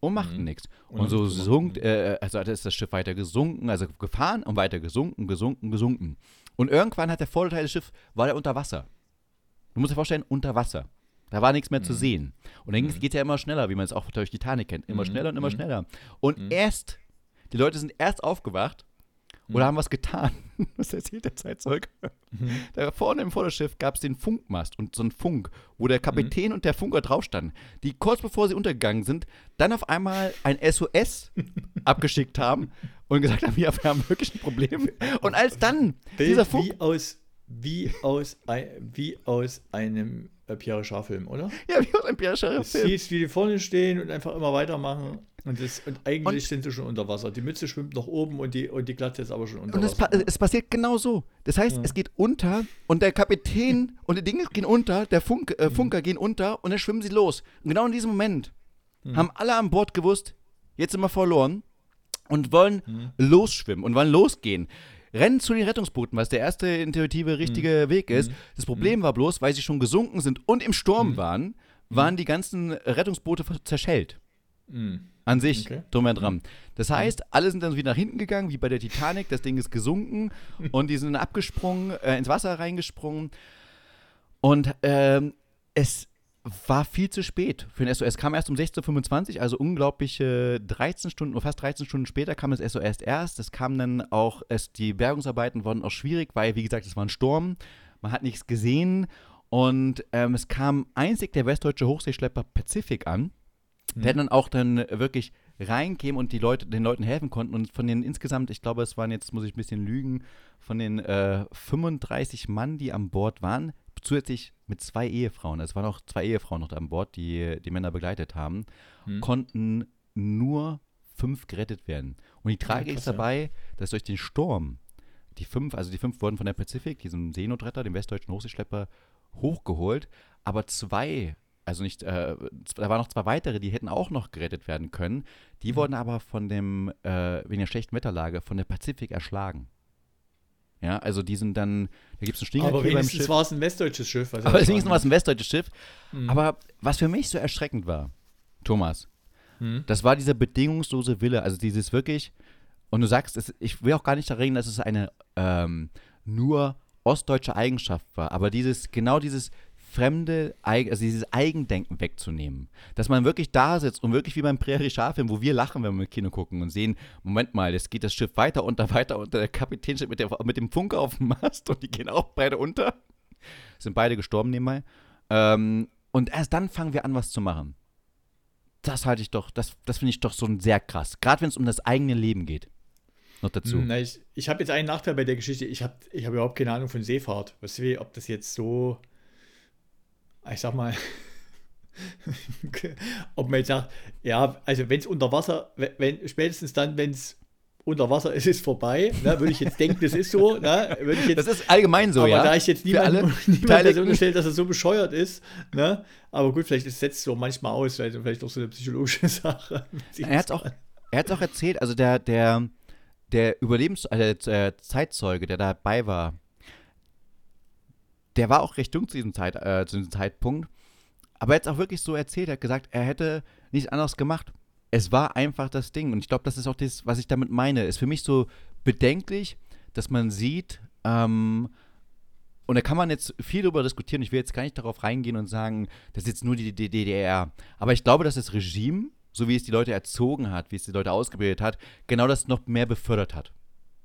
und machten mhm. nichts. Und, und so sunkt, äh, also ist das Schiff weiter gesunken, also gefahren und weiter gesunken, gesunken, gesunken. Und irgendwann hat der Vorderteil des Schiffs, war der unter Wasser. Du musst dir vorstellen, unter Wasser. Da war nichts mehr mhm. zu sehen. Und dann mhm. geht es ja immer schneller, wie man es auch durch Titanic kennt. Immer mhm. schneller und immer mhm. schneller. Und mhm. erst, die Leute sind erst aufgewacht oder haben was getan. [laughs] Das erzählt der Zeitzeuge. Mhm. Da vorne im Vorderschiff gab es den Funkmast und so einen Funk, wo der Kapitän mhm. und der Funker drauf standen, die kurz bevor sie untergegangen sind, dann auf einmal ein SOS [laughs] abgeschickt haben und gesagt haben, ja, wir haben wirklich ein Problem. Und als dann Bild dieser Funk... Wie aus, wie aus, wie aus einem äh, Pierre Schar-Film, oder? Ja, wie aus einem Pierre Schar-Film. Du siehst, wie die vorne stehen und einfach immer weitermachen. Und, das, und eigentlich und, sind sie schon unter Wasser. Die Mütze schwimmt nach oben und die, und die Glatze ist aber schon unter und Wasser. Und es, es, passiert genau so. Das heißt, ja. es geht unter und der Kapitän [laughs] und die Dinge gehen unter, der Funk, äh, mhm. Funker mhm. gehen unter und dann schwimmen sie los. Und genau in diesem Moment mhm. haben alle an Bord gewusst, jetzt sind wir verloren und wollen mhm. losschwimmen und wollen losgehen. Rennen zu den Rettungsbooten, was der erste intuitive, richtige mhm. Weg ist. Mhm. Das Problem war bloß, weil sie schon gesunken sind und im Sturm waren, waren die ganzen Rettungsboote zerschellt. An sich okay. drum und dran. Das heißt, alle sind dann wieder nach hinten gegangen, wie bei der Titanic. Das Ding ist gesunken [laughs] und die sind abgesprungen, äh, ins Wasser reingesprungen. Und ähm, es war viel zu spät für den SOS. Es kam erst um 16.25 Uhr, also unglaubliche 13 Stunden, fast 13 Stunden später kam das SOS erst. Es kam dann auch, es, die Bergungsarbeiten wurden auch schwierig, weil, wie gesagt, es war ein Sturm. Man hat nichts gesehen. Und ähm, es kam einzig der westdeutsche Hochseeschlepper Pacific an mhm. der dann auch dann wirklich reinkäme und die Leute, den Leuten helfen konnten. Und von den insgesamt, ich glaube, es waren jetzt, muss ich ein bisschen lügen, von den äh, 35 Mann, die an Bord waren, zusätzlich mit zwei Ehefrauen, es waren auch zwei Ehefrauen noch an Bord, die die Männer begleitet haben, mhm. konnten nur fünf gerettet werden. Und die Tragik ja, ist dabei, ja. dass durch den Sturm die fünf, also die fünf wurden von der Pazifik, diesem Seenotretter, dem westdeutschen Hochseeschlepper, hochgeholt, aber zwei also nicht, äh, da waren noch zwei weitere, die hätten auch noch gerettet werden können. Die mhm. wurden aber von dem, äh, wegen der schlechten Wetterlage, von der Pazifik erschlagen. Ja, also die sind dann, da gibt es einen Stinger Aber wenigstens war es ein westdeutsches Schiff. Aber wenigstens war es ein westdeutsches Schiff. Mhm. Aber was für mich so erschreckend war, Thomas, mhm. das war dieser bedingungslose Wille, also dieses wirklich, und du sagst, es, ich will auch gar nicht reden, dass es eine ähm, nur ostdeutsche Eigenschaft war, aber dieses, genau dieses fremde, also dieses Eigendenken wegzunehmen. Dass man wirklich da sitzt und wirklich wie beim Prairie Schar-Film, wo wir lachen, wenn wir mit Kino gucken und sehen, Moment mal, jetzt geht das Schiff weiter unter, weiter unter, der Kapitän steht mit, der, mit dem Funker auf dem Mast und die gehen auch beide unter. Sind beide gestorben nebenbei. Ähm, und erst dann fangen wir an, was zu machen. Das halte ich doch, das, das finde ich doch so sehr krass. Gerade wenn es um das eigene Leben geht. Noch dazu. Na, ich ich habe jetzt einen Nachteil bei der Geschichte. Ich habe ich hab überhaupt keine Ahnung von Seefahrt. Weißt du, ob das jetzt so ich sag mal, [laughs] ob man jetzt sagt, ja, also wenn es unter Wasser, wenn, spätestens dann, wenn es unter Wasser ist, ist vorbei. Ne? Würde ich jetzt denken, das ist so. Ne? Würde ich jetzt, das ist allgemein so, aber ja. da ich jetzt niemanden [laughs] niemand unterstellt, dass er so bescheuert ist. Ne? Aber gut, vielleicht setzt es so manchmal aus, vielleicht, vielleicht auch so eine psychologische [laughs] Sache. Er hat es auch, auch erzählt, also der, der, der Überlebens-, also der Zeitzeuge, der dabei war, der war auch recht jung zu diesem, Zeit, äh, zu diesem Zeitpunkt. Aber er hat es auch wirklich so erzählt, er hat gesagt, er hätte nichts anderes gemacht es war einfach das Ding. Und ich glaube, das ist auch das, was ich damit meine. Ist für mich so bedenklich, dass man sieht, ähm, und da kann man jetzt viel darüber diskutieren. Ich will jetzt gar nicht darauf reingehen und sagen, das ist jetzt nur die DDR. Aber ich glaube, dass das Regime, so wie es die Leute erzogen hat, wie es die Leute ausgebildet hat, genau das noch mehr befördert hat.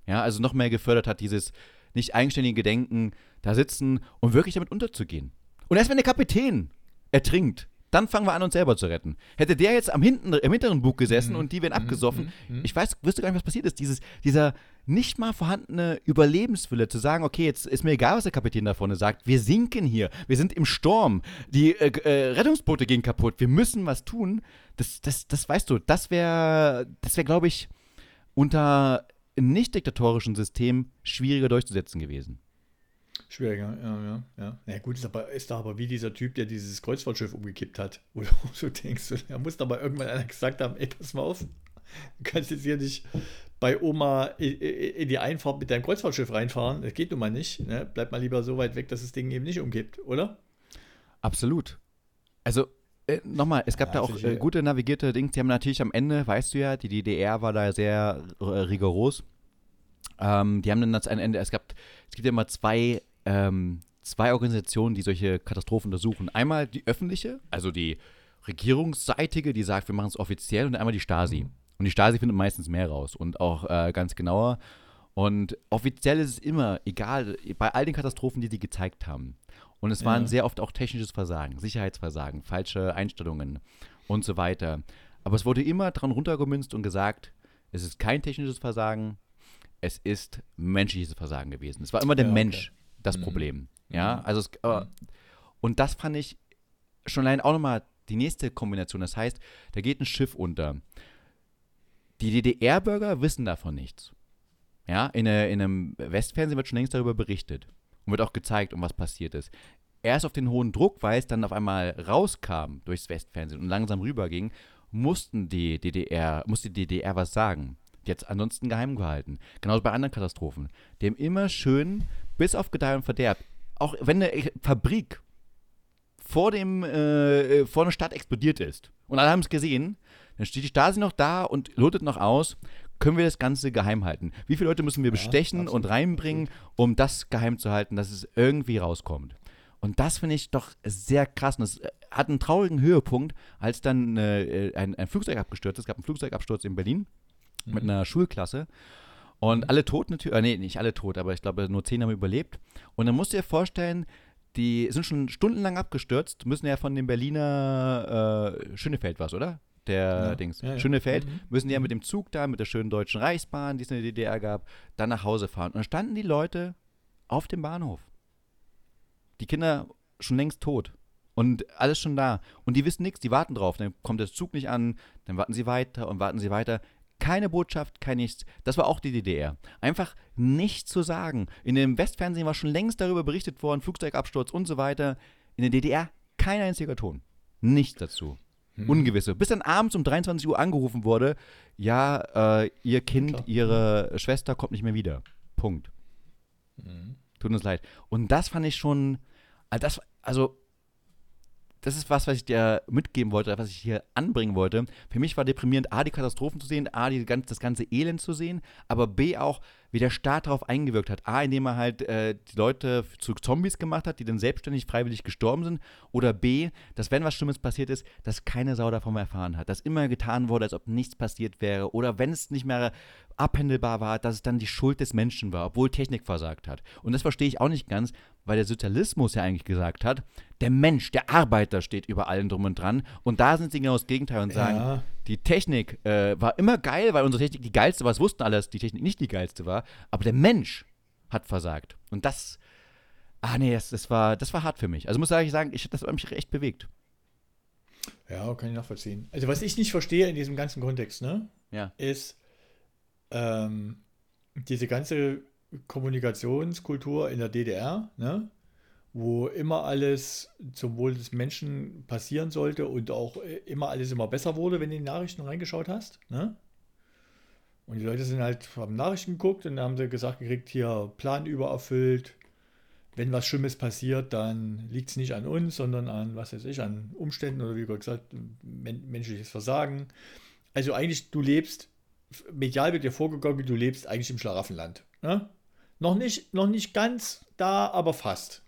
Ja, also noch mehr gefördert hat, dieses nicht eigenständige Denken, da sitzen und wirklich damit unterzugehen. Und erst wenn der Kapitän ertrinkt, dann fangen wir an, uns selber zu retten. Hätte der jetzt am hinten, im hinteren Bug gesessen mhm. und die wären mhm. abgesoffen, mhm. mhm. ich weiß, wüsste gar nicht, was passiert ist. Dieses, dieser nicht mal vorhandene Überlebenswille zu sagen, okay, jetzt ist mir egal, was der Kapitän da vorne sagt, wir sinken hier, wir sind im Sturm, die äh, äh, Rettungsboote gehen kaputt, wir müssen was tun. Das, das, das weißt du, das wäre, das wäre, glaube ich, unter einem nicht diktatorischen System schwieriger durchzusetzen gewesen. Schwieriger, ja, ja, ja. Ja, gut, ist, aber, ist da aber wie dieser Typ, der dieses Kreuzfahrtschiff umgekippt hat. [laughs] Wo du so denkst, da muss aber irgendwann einer gesagt haben: Ey, pass mal auf, du kannst jetzt hier nicht bei Oma in die Einfahrt mit deinem Kreuzfahrtschiff reinfahren. Das geht nun mal nicht. Ne? Bleib mal lieber so weit weg, dass das Ding eben nicht umkippt, oder? Absolut. Also, äh, nochmal, es gab ja, da auch äh, gute navigierte Dings. Die haben natürlich am Ende, weißt du ja, die DDR war da sehr äh, rigoros. Ähm, die haben dann das ein Ende, es gab, es gibt ja immer zwei ähm, zwei Organisationen, die solche Katastrophen untersuchen. Einmal die öffentliche, also die regierungsseitige, die sagt, wir machen es offiziell, und einmal die Stasi. Und die Stasi findet meistens mehr raus und auch äh, ganz genauer. Und offiziell ist es immer, egal, bei all den Katastrophen, die sie gezeigt haben. Und es waren sehr oft auch technisches Versagen, Sicherheitsversagen, falsche Einstellungen und so weiter. Aber es wurde immer dran runtergemünzt und gesagt, es ist kein technisches Versagen, es ist menschliches Versagen gewesen. Es war immer der ja, Mensch, das mhm. Problem. Ja, mhm. also es, äh, und das fand ich schon allein auch nochmal die nächste Kombination. Das heißt, da geht ein Schiff unter. Die DDR-Bürger wissen davon nichts. Ja, in, eine, in einem Westfernsehen wird schon längst darüber berichtet und wird auch gezeigt, um was passiert ist. Erst auf den hohen Druck, weil es dann auf einmal rauskam durchs Westfernsehen und langsam rüberging, mussten die DDR, musste die DDR was sagen. Es ansonsten geheim gehalten. Genauso bei anderen Katastrophen. Die haben immer schön bis auf Gedeih und Verderb. Auch wenn eine Fabrik vor, dem, äh, vor einer Stadt explodiert ist und alle haben es gesehen, dann steht die Stasi noch da und lotet noch aus, können wir das Ganze geheim halten. Wie viele Leute müssen wir bestechen ja, und reinbringen, um das geheim zu halten, dass es irgendwie rauskommt? Und das finde ich doch sehr krass. Und es äh, hat einen traurigen Höhepunkt, als dann äh, ein, ein, Flugzeug abgestürzt ist. Es gab einen Flugzeugabsturz in Berlin mhm. mit einer Schulklasse. Und alle tot natürlich, äh, nee, nicht alle tot, aber ich glaube, nur zehn haben überlebt. Und dann musst du dir vorstellen, die sind schon stundenlang abgestürzt, müssen ja von dem Berliner äh, Schönefeld was, oder? Der ja, Dings. Ja, ja. Schönefeld, mhm. müssen die ja mhm. mit dem Zug da, mit der schönen deutschen Reichsbahn, die es in der DDR gab, dann nach Hause fahren. Und dann standen die Leute auf dem Bahnhof. Die Kinder schon längst tot. Und alles schon da. Und die wissen nichts, die warten drauf. Dann kommt der Zug nicht an, dann warten sie weiter und warten sie weiter. Keine Botschaft, kein nichts. Das war auch die DDR. Einfach nichts zu sagen. In dem Westfernsehen war schon längst darüber berichtet worden, Flugzeugabsturz und so weiter. In der DDR kein einziger Ton. Nichts dazu. Hm. Ungewisse. Bis dann abends um 23 Uhr angerufen wurde, ja, äh, ihr Kind, Klar. ihre Schwester kommt nicht mehr wieder. Punkt. Hm. Tut uns leid. Und das fand ich schon, also das, also das ist was, was ich dir mitgeben wollte, was ich hier anbringen wollte. Für mich war deprimierend, A, die Katastrophen zu sehen, A, die, das ganze Elend zu sehen, aber B, auch, wie der Staat darauf eingewirkt hat. A, indem er halt äh, die Leute zu Zombies gemacht hat, die dann selbstständig freiwillig gestorben sind. Oder B, dass wenn was Schlimmes passiert ist, dass keine Sau davon erfahren hat. Dass immer getan wurde, als ob nichts passiert wäre. Oder wenn es nicht mehr abhändelbar war, dass es dann die Schuld des Menschen war, obwohl Technik versagt hat. Und das verstehe ich auch nicht ganz, weil der Sozialismus ja eigentlich gesagt hat, der Mensch, der Arbeiter steht über allem drum und dran. Und da sind sie genau das Gegenteil und sagen, ja. die Technik äh, war immer geil, weil unsere Technik die geilste war. Es wussten alle, dass die Technik nicht die geilste war. Aber der Mensch hat versagt. Und das, Ah, nee, das, das, war, das war hart für mich. Also muss ich sagen, ich, das hat mich echt bewegt. Ja, kann ich nachvollziehen. Also, was ich nicht verstehe in diesem ganzen Kontext, ne, Ja. ist ähm, diese ganze Kommunikationskultur in der DDR, ne, wo immer alles zum Wohl des Menschen passieren sollte und auch äh, immer alles immer besser wurde, wenn du in die Nachrichten reingeschaut hast. Ne? Und die Leute sind halt, haben Nachrichten geguckt und haben sie gesagt gekriegt, hier Plan übererfüllt. Wenn was Schlimmes passiert, dann liegt es nicht an uns, sondern an, was weiß ich, an Umständen oder wie gesagt, men menschliches Versagen. Also eigentlich, du lebst, medial wird dir vorgegangen, du lebst eigentlich im Schlaraffenland. Ne? Noch, nicht, noch nicht ganz da, aber fast.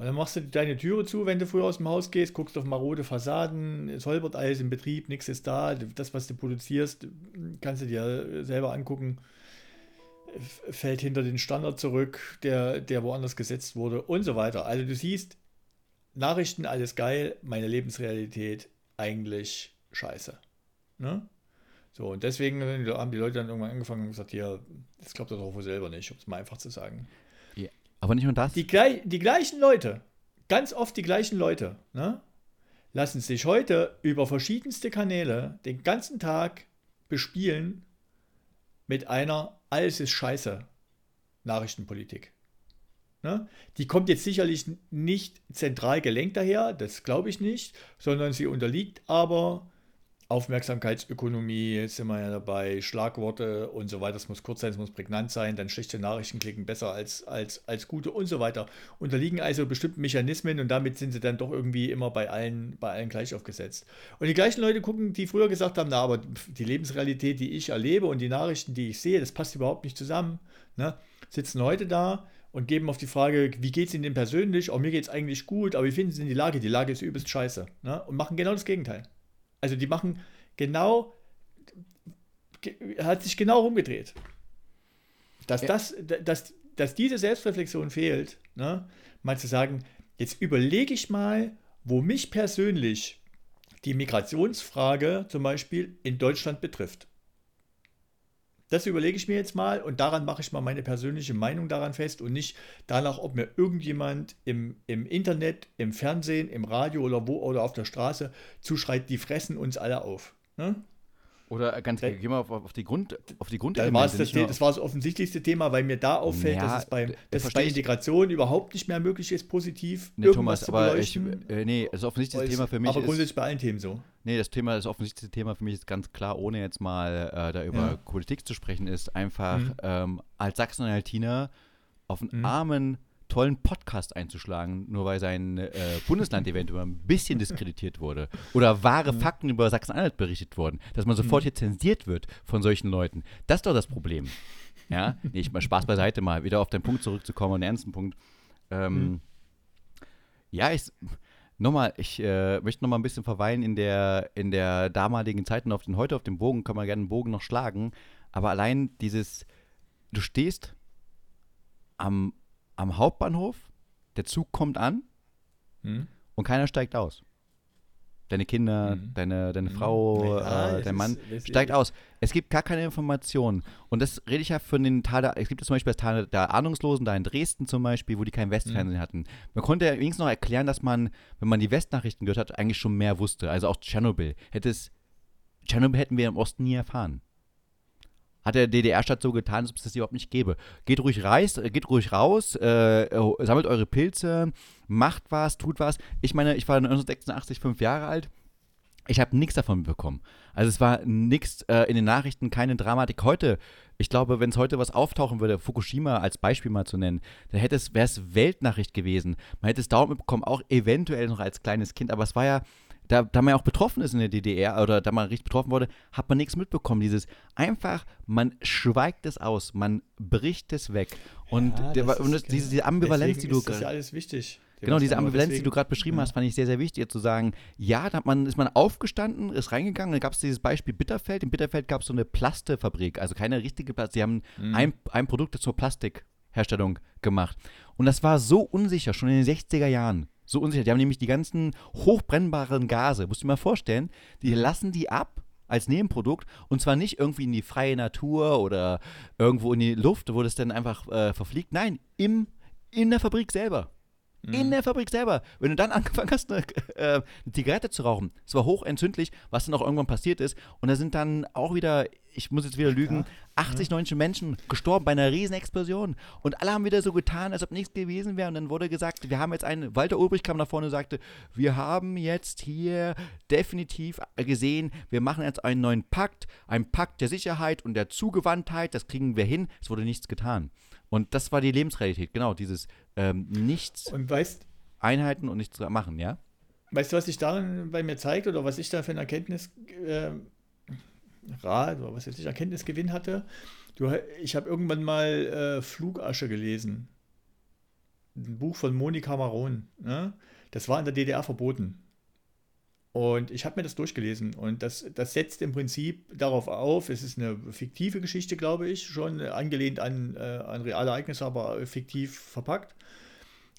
Und dann machst du deine Türe zu, wenn du früh aus dem Haus gehst, guckst auf marode Fassaden, es holpert alles im Betrieb, nichts ist da. Das, was du produzierst, kannst du dir selber angucken. Fällt hinter den Standard zurück, der, der woanders gesetzt wurde und so weiter. Also du siehst, Nachrichten, alles geil, meine Lebensrealität eigentlich scheiße. Ne? So, und deswegen haben die Leute dann irgendwann angefangen und gesagt, hier, das glaubt doch wohl selber nicht, um es mal einfach zu sagen. Aber nicht nur das. Die, glei- die gleichen Leute, ganz oft die gleichen Leute, ne, lassen sich heute über verschiedenste Kanäle den ganzen Tag bespielen mit einer Alles ist scheiße Nachrichtenpolitik. Ne? Die kommt jetzt sicherlich nicht zentral gelenkt daher, das glaube ich nicht, sondern sie unterliegt aber Aufmerksamkeitsökonomie, jetzt sind wir ja dabei, Schlagworte und so weiter. Es muss kurz sein, es muss prägnant sein, dann schlechte Nachrichten klicken besser als, als, als gute und so weiter. Unterliegen also bestimmten Mechanismen und damit sind sie dann doch irgendwie immer bei allen, bei allen gleich aufgesetzt. Und die gleichen Leute gucken, die früher gesagt haben, na, aber die Lebensrealität, die ich erlebe und die Nachrichten, die ich sehe, das passt überhaupt nicht zusammen, ne? sitzen heute da und geben auf die Frage, wie geht es Ihnen denn persönlich? Auch mir geht es eigentlich gut, aber wie finden Sie denn die Lage? Die Lage ist übelst scheiße. Ne? Und machen genau das Gegenteil. Also die machen genau, ge- hat sich genau rumgedreht. Dass, Ja. das, dass, dass diese Selbstreflexion fehlt, ne? mal zu sagen, jetzt überlege ich mal, wo mich persönlich die Migrationsfrage zum Beispiel in Deutschland betrifft. Das überlege ich mir jetzt mal und daran mache ich mal meine persönliche Meinung daran fest und nicht danach, ob mir irgendjemand im, im Internet, im Fernsehen, im Radio oder wo oder auf der Straße zuschreit, die fressen uns alle auf. Ne? Oder ganz, Da- gehen wir auf, auf die Grund, auf die Grundelemente. es das, nur- das war das offensichtlichste Thema, weil mir da auffällt, Ja, dass es bei, äh, dass bei. Integration überhaupt nicht mehr möglich ist, positiv Nee, irgendwas Thomas, zu aber ich, beleuchten. äh, nee, das es- Thema für mich aber ist, grundsätzlich bei allen Themen so. nee, das Thema, das offensichtliche Thema für mich ist ganz klar, ohne jetzt mal äh, da über Ja. Politik zu sprechen, ist einfach Mhm. ähm, als Sachsen-Anhaltiner auf einen Mhm. armen, tollen Podcast einzuschlagen, nur weil sein äh, Bundesland eventuell ein bisschen diskreditiert wurde oder wahre Mhm. Fakten über Sachsen-Anhalt berichtet wurden, dass man sofort hier zensiert wird von solchen Leuten. Das ist doch das Problem. Ja, nee, ich mal Spaß beiseite mal, wieder auf den Punkt zurückzukommen, einen ernsten Punkt. Ähm, Mhm. Ja, ich nochmal, ich äh, möchte nochmal ein bisschen verweilen in der, in der damaligen Zeit und auf den, heute auf dem Bogen kann man gerne einen Bogen noch schlagen, aber allein dieses, du stehst am, am Hauptbahnhof, der Zug kommt an Hm? und keiner steigt aus. Deine Kinder, Mhm. deine, deine Mhm. Frau, Ja, äh, dein Mann ist- steigt aus. Es gibt gar keine Informationen. Und das rede ich ja von den Tal der, es gibt zum Beispiel das Tal der Ahnungslosen, da in Dresden zum Beispiel, wo die kein Westfernsehen Mhm. hatten. Man konnte ja wenigstens noch erklären, dass man, wenn man die Westnachrichten gehört hat, eigentlich schon mehr wusste. Also auch Tschernobyl. Hätte es, Tschernobyl hätten wir im Osten nie erfahren. Hat der DDR-Staat so getan, als ob es das überhaupt nicht gäbe. Geht ruhig, reist, äh, geht ruhig raus, äh, äh, sammelt eure Pilze, macht was, tut was. Ich meine, ich war 1986 fünf Jahre alt. Ich habe nichts davon bekommen. Also es war nichts äh, in den Nachrichten, keine Dramatik. Heute, ich glaube, wenn es heute was auftauchen würde, Fukushima als Beispiel mal zu nennen, dann wäre es Weltnachricht gewesen. Man hätte es dauernd mitbekommen, auch eventuell noch als kleines Kind. Aber es war ja, da, da man ja auch betroffen ist in der DDR oder da man richtig betroffen wurde, hat man nichts mitbekommen. Dieses einfach, man schweigt es aus, man bricht es weg. Und, Ja, der, und ist das, diese, diese Ambivalenz, deswegen die du ist das ja gerade alles wichtig. Genau, diese Ambivalenz, die deswegen- du gerade beschrieben ja. hast, fand ich sehr, sehr wichtig, zu sagen, ja, da man, ist man aufgestanden, ist reingegangen, dann gab es dieses Beispiel Bitterfeld. In Bitterfeld gab es so eine Plastefabrik, also keine richtige Plast. Sie haben Mhm. ein, ein Produkt zur Plastikherstellung gemacht. Und das war so unsicher, schon in den 60er Jahren. So unsicher. Die haben nämlich die ganzen hochbrennbaren Gase, musst du dir mal vorstellen, die lassen die ab als Nebenprodukt und zwar nicht irgendwie in die freie Natur oder irgendwo in die Luft, wo das dann einfach äh, verfliegt. Nein, im in der Fabrik selber. In Mhm. der Fabrik selber. Wenn du dann [laughs] angefangen hast, eine, äh, eine Zigarette zu rauchen, es war hochentzündlich, was dann auch irgendwann passiert ist. Und da sind dann auch wieder, ich muss jetzt wieder lügen, 80, 90 Menschen gestorben bei einer riesen Explosion. Und alle haben wieder so getan, als ob nichts gewesen wäre. Und dann wurde gesagt, wir haben jetzt einen, Walter Ulbricht kam nach vorne und sagte, wir haben jetzt hier definitiv gesehen, wir machen jetzt einen neuen Pakt, einen Pakt der Sicherheit und der Zugewandtheit, das kriegen wir hin. Es wurde nichts getan. Und das war die Lebensrealität, genau, dieses ähm, Nichts Und weißt, Einheiten und nichts machen, ja? weißt du, was sich darin bei mir zeigt oder was ich da für eine Erkenntnis äh, Rat oder was jetzt ich Erkenntnisgewinn hatte? Du, ich habe irgendwann mal äh, Flugasche gelesen. Ein Buch von Monika Maron. Ne? Das war in der DDR verboten. Und ich habe mir das durchgelesen und das, das setzt im Prinzip darauf auf, es ist eine fiktive Geschichte, glaube ich, schon angelehnt an, äh, an reale Ereignisse, aber fiktiv verpackt.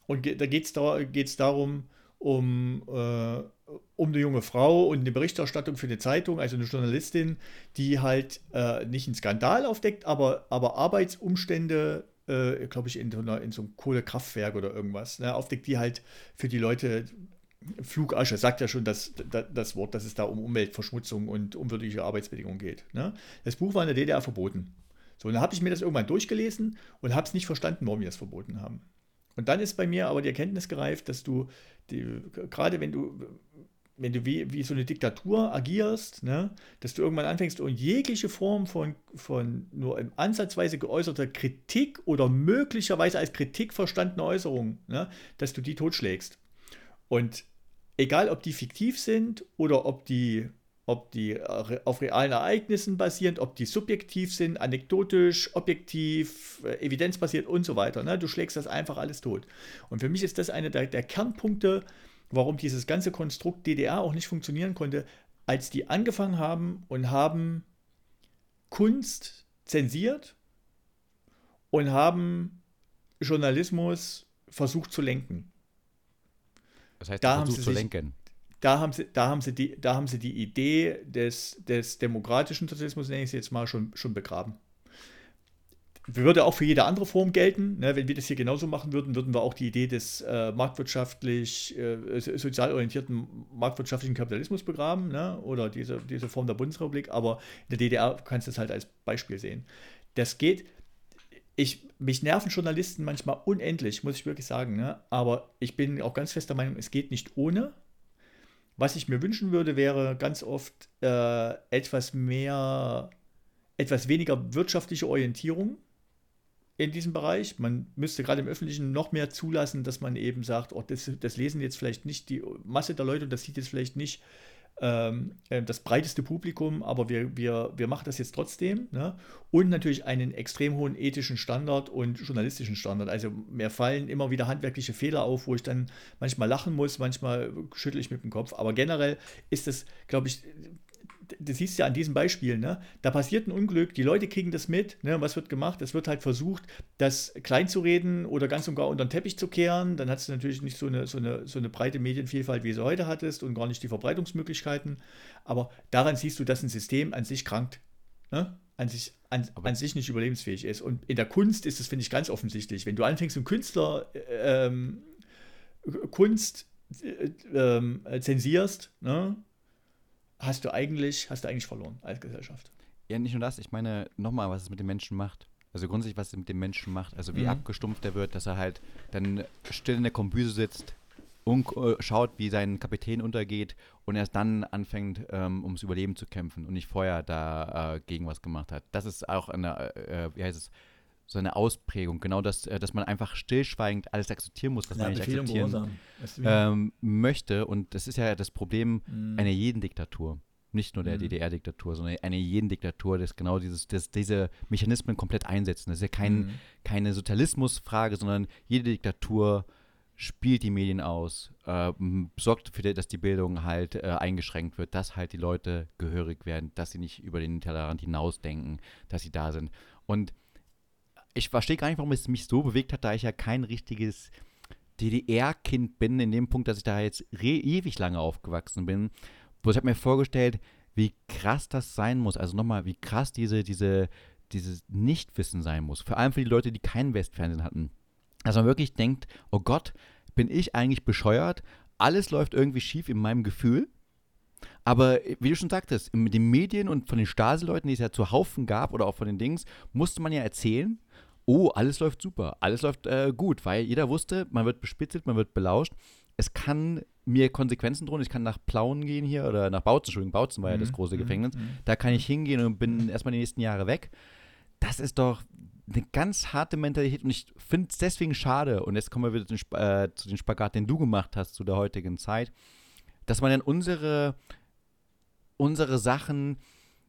Und ge da geht es da, geht's darum, um, äh, um eine junge Frau und eine Berichterstattung für eine Zeitung, also eine Journalistin, die halt äh, nicht einen Skandal aufdeckt, aber, aber Arbeitsumstände, äh, glaube ich, in so, einer, in so einem Kohlekraftwerk oder irgendwas, ne, aufdeckt, die halt für die Leute Flugasche, sagt ja schon das, das, das Wort, dass es da um Umweltverschmutzung und unwürdige Arbeitsbedingungen geht. Ne? Das Buch war in der DDR verboten. So, und dann habe ich mir das irgendwann durchgelesen und habe es nicht verstanden, warum wir das verboten haben. Und dann ist bei mir aber die Erkenntnis gereift, dass du, die, gerade wenn du, wenn du wie, wie so eine Diktatur agierst, ne, dass du irgendwann anfängst und jegliche Form von, von nur Ansatzweise geäußerter Kritik oder möglicherweise als Kritik verstandene Äußerung, ne, dass du die totschlägst. Und egal, ob die fiktiv sind oder ob die, ob die auf realen Ereignissen basierend, ob die subjektiv sind, anekdotisch, objektiv, äh, evidenzbasiert und so weiter. Ne? Du schlägst das einfach alles tot. Und für mich ist das einer der, der Kernpunkte, warum dieses ganze Konstrukt DDR auch nicht funktionieren konnte, als die angefangen haben und haben Kunst zensiert und haben Journalismus versucht zu lenken. Das heißt, Da haben sie zu sich- lenken. da haben sie, da haben sie, die, da haben sie die Idee des, des demokratischen Sozialismus, nenne ich es jetzt mal, schon, schon begraben. Würde auch für jede andere Form gelten. Ne? Wenn wir das hier genauso machen würden, würden wir auch die Idee des äh, marktwirtschaftlich, äh, so- sozial orientierten marktwirtschaftlichen Kapitalismus begraben ne? oder diese, diese Form der Bundesrepublik. Aber in der DDR kannst du das halt als Beispiel sehen. Das geht. Ich, mich nerven Journalisten manchmal unendlich, muss ich wirklich sagen. Ne? Aber ich bin auch ganz fest der Meinung, es geht nicht ohne. Was ich mir wünschen würde, wäre ganz oft äh, etwas mehr, etwas weniger wirtschaftliche Orientierung in diesem Bereich. Man müsste gerade im Öffentlichen noch mehr zulassen, dass man eben sagt, oh, das, das lesen jetzt vielleicht nicht die Masse der Leute und das sieht jetzt vielleicht nicht ähm, äh, das breiteste Publikum, aber wir, wir, wir machen das jetzt trotzdem. Ne? Und natürlich einen extrem hohen ethischen Standard und journalistischen Standard. Also mir fallen immer wieder handwerkliche Fehler auf, wo ich dann manchmal lachen muss, manchmal schüttle ich mit dem Kopf. Aber generell ist es, glaube ich, das siehst du ja an diesem Beispiel, ne? Da passiert ein Unglück, die Leute kriegen das mit, ne? Was wird gemacht? Es wird halt versucht, das klein zu reden oder ganz und gar unter den Teppich zu kehren. Dann hast du natürlich nicht so eine, so eine, so eine breite Medienvielfalt, wie du heute hattest und gar nicht die Verbreitungsmöglichkeiten. Aber daran siehst du, dass ein System an sich krankt. Ne? An, sich, an, an sich nicht überlebensfähig ist. Und in der Kunst ist es, finde ich, ganz offensichtlich. Wenn du anfängst, einen Künstler äh, ähm, Kunst äh, ähm, zensierst, ne? Hast du eigentlich, hast du eigentlich verloren als Gesellschaft. Ja, nicht nur das, ich meine nochmal, was es mit dem Menschen macht. Also grundsätzlich, was es mit dem Menschen macht. Also wie Mhm. abgestumpft er wird, dass er halt dann still in der Kombüse sitzt und äh, schaut, wie sein Kapitän untergeht und erst dann anfängt, ähm, ums Überleben zu kämpfen und nicht vorher da äh, gegen was gemacht hat. Das ist auch eine, äh, wie heißt es, so eine Ausprägung. Genau das, äh, dass man einfach stillschweigend alles akzeptieren muss, was man nicht akzeptieren ähm, möchte. Und das ist ja das Problem Mhm. einer jeden Diktatur. Nicht nur der Mhm. DDR-Diktatur, sondern einer jeden Diktatur, das genau dieses, das, diese Mechanismen komplett einsetzen. Das ist ja kein, Mhm. keine Sozialismusfrage, sondern jede Diktatur spielt die Medien aus, äh, sorgt dafür, dass die Bildung halt äh, eingeschränkt wird, dass halt die Leute gehörig werden, dass sie nicht über den Tellerrand hinausdenken, dass sie da sind. Und ich verstehe gar nicht, warum es mich so bewegt hat, da ich ja kein richtiges DDR-Kind bin, in dem Punkt, dass ich da jetzt ewig lange aufgewachsen bin. Bloß ich habe mir vorgestellt, wie krass das sein muss. Also nochmal, wie krass diese, diese, dieses Nichtwissen sein muss. Vor allem für die Leute, die kein Westfernsehen hatten. dass man wirklich denkt, oh Gott, bin ich eigentlich bescheuert? Alles läuft irgendwie schief in meinem Gefühl. Aber wie du schon sagtest, mit den Medien und von den Stasi-Leuten, die es ja zu Haufen gab oder auch von den Dings, musste man ja erzählen, oh, alles läuft super, alles läuft äh, gut, weil jeder wusste, man wird bespitzelt, man wird belauscht. Es kann mir Konsequenzen drohen. Ich kann nach Plauen gehen hier oder nach Bautzen, Entschuldigung, Bautzen war ja das Mhm, große mhm, Gefängnis. mhm. Da kann ich hingehen und bin erstmal die nächsten Jahre weg. Das ist doch eine ganz harte Mentalität und ich finde es deswegen schade. Und jetzt kommen wir wieder zu, äh, zu dem Spagat, den du gemacht hast zu der heutigen Zeit, dass man dann unsere, unsere Sachen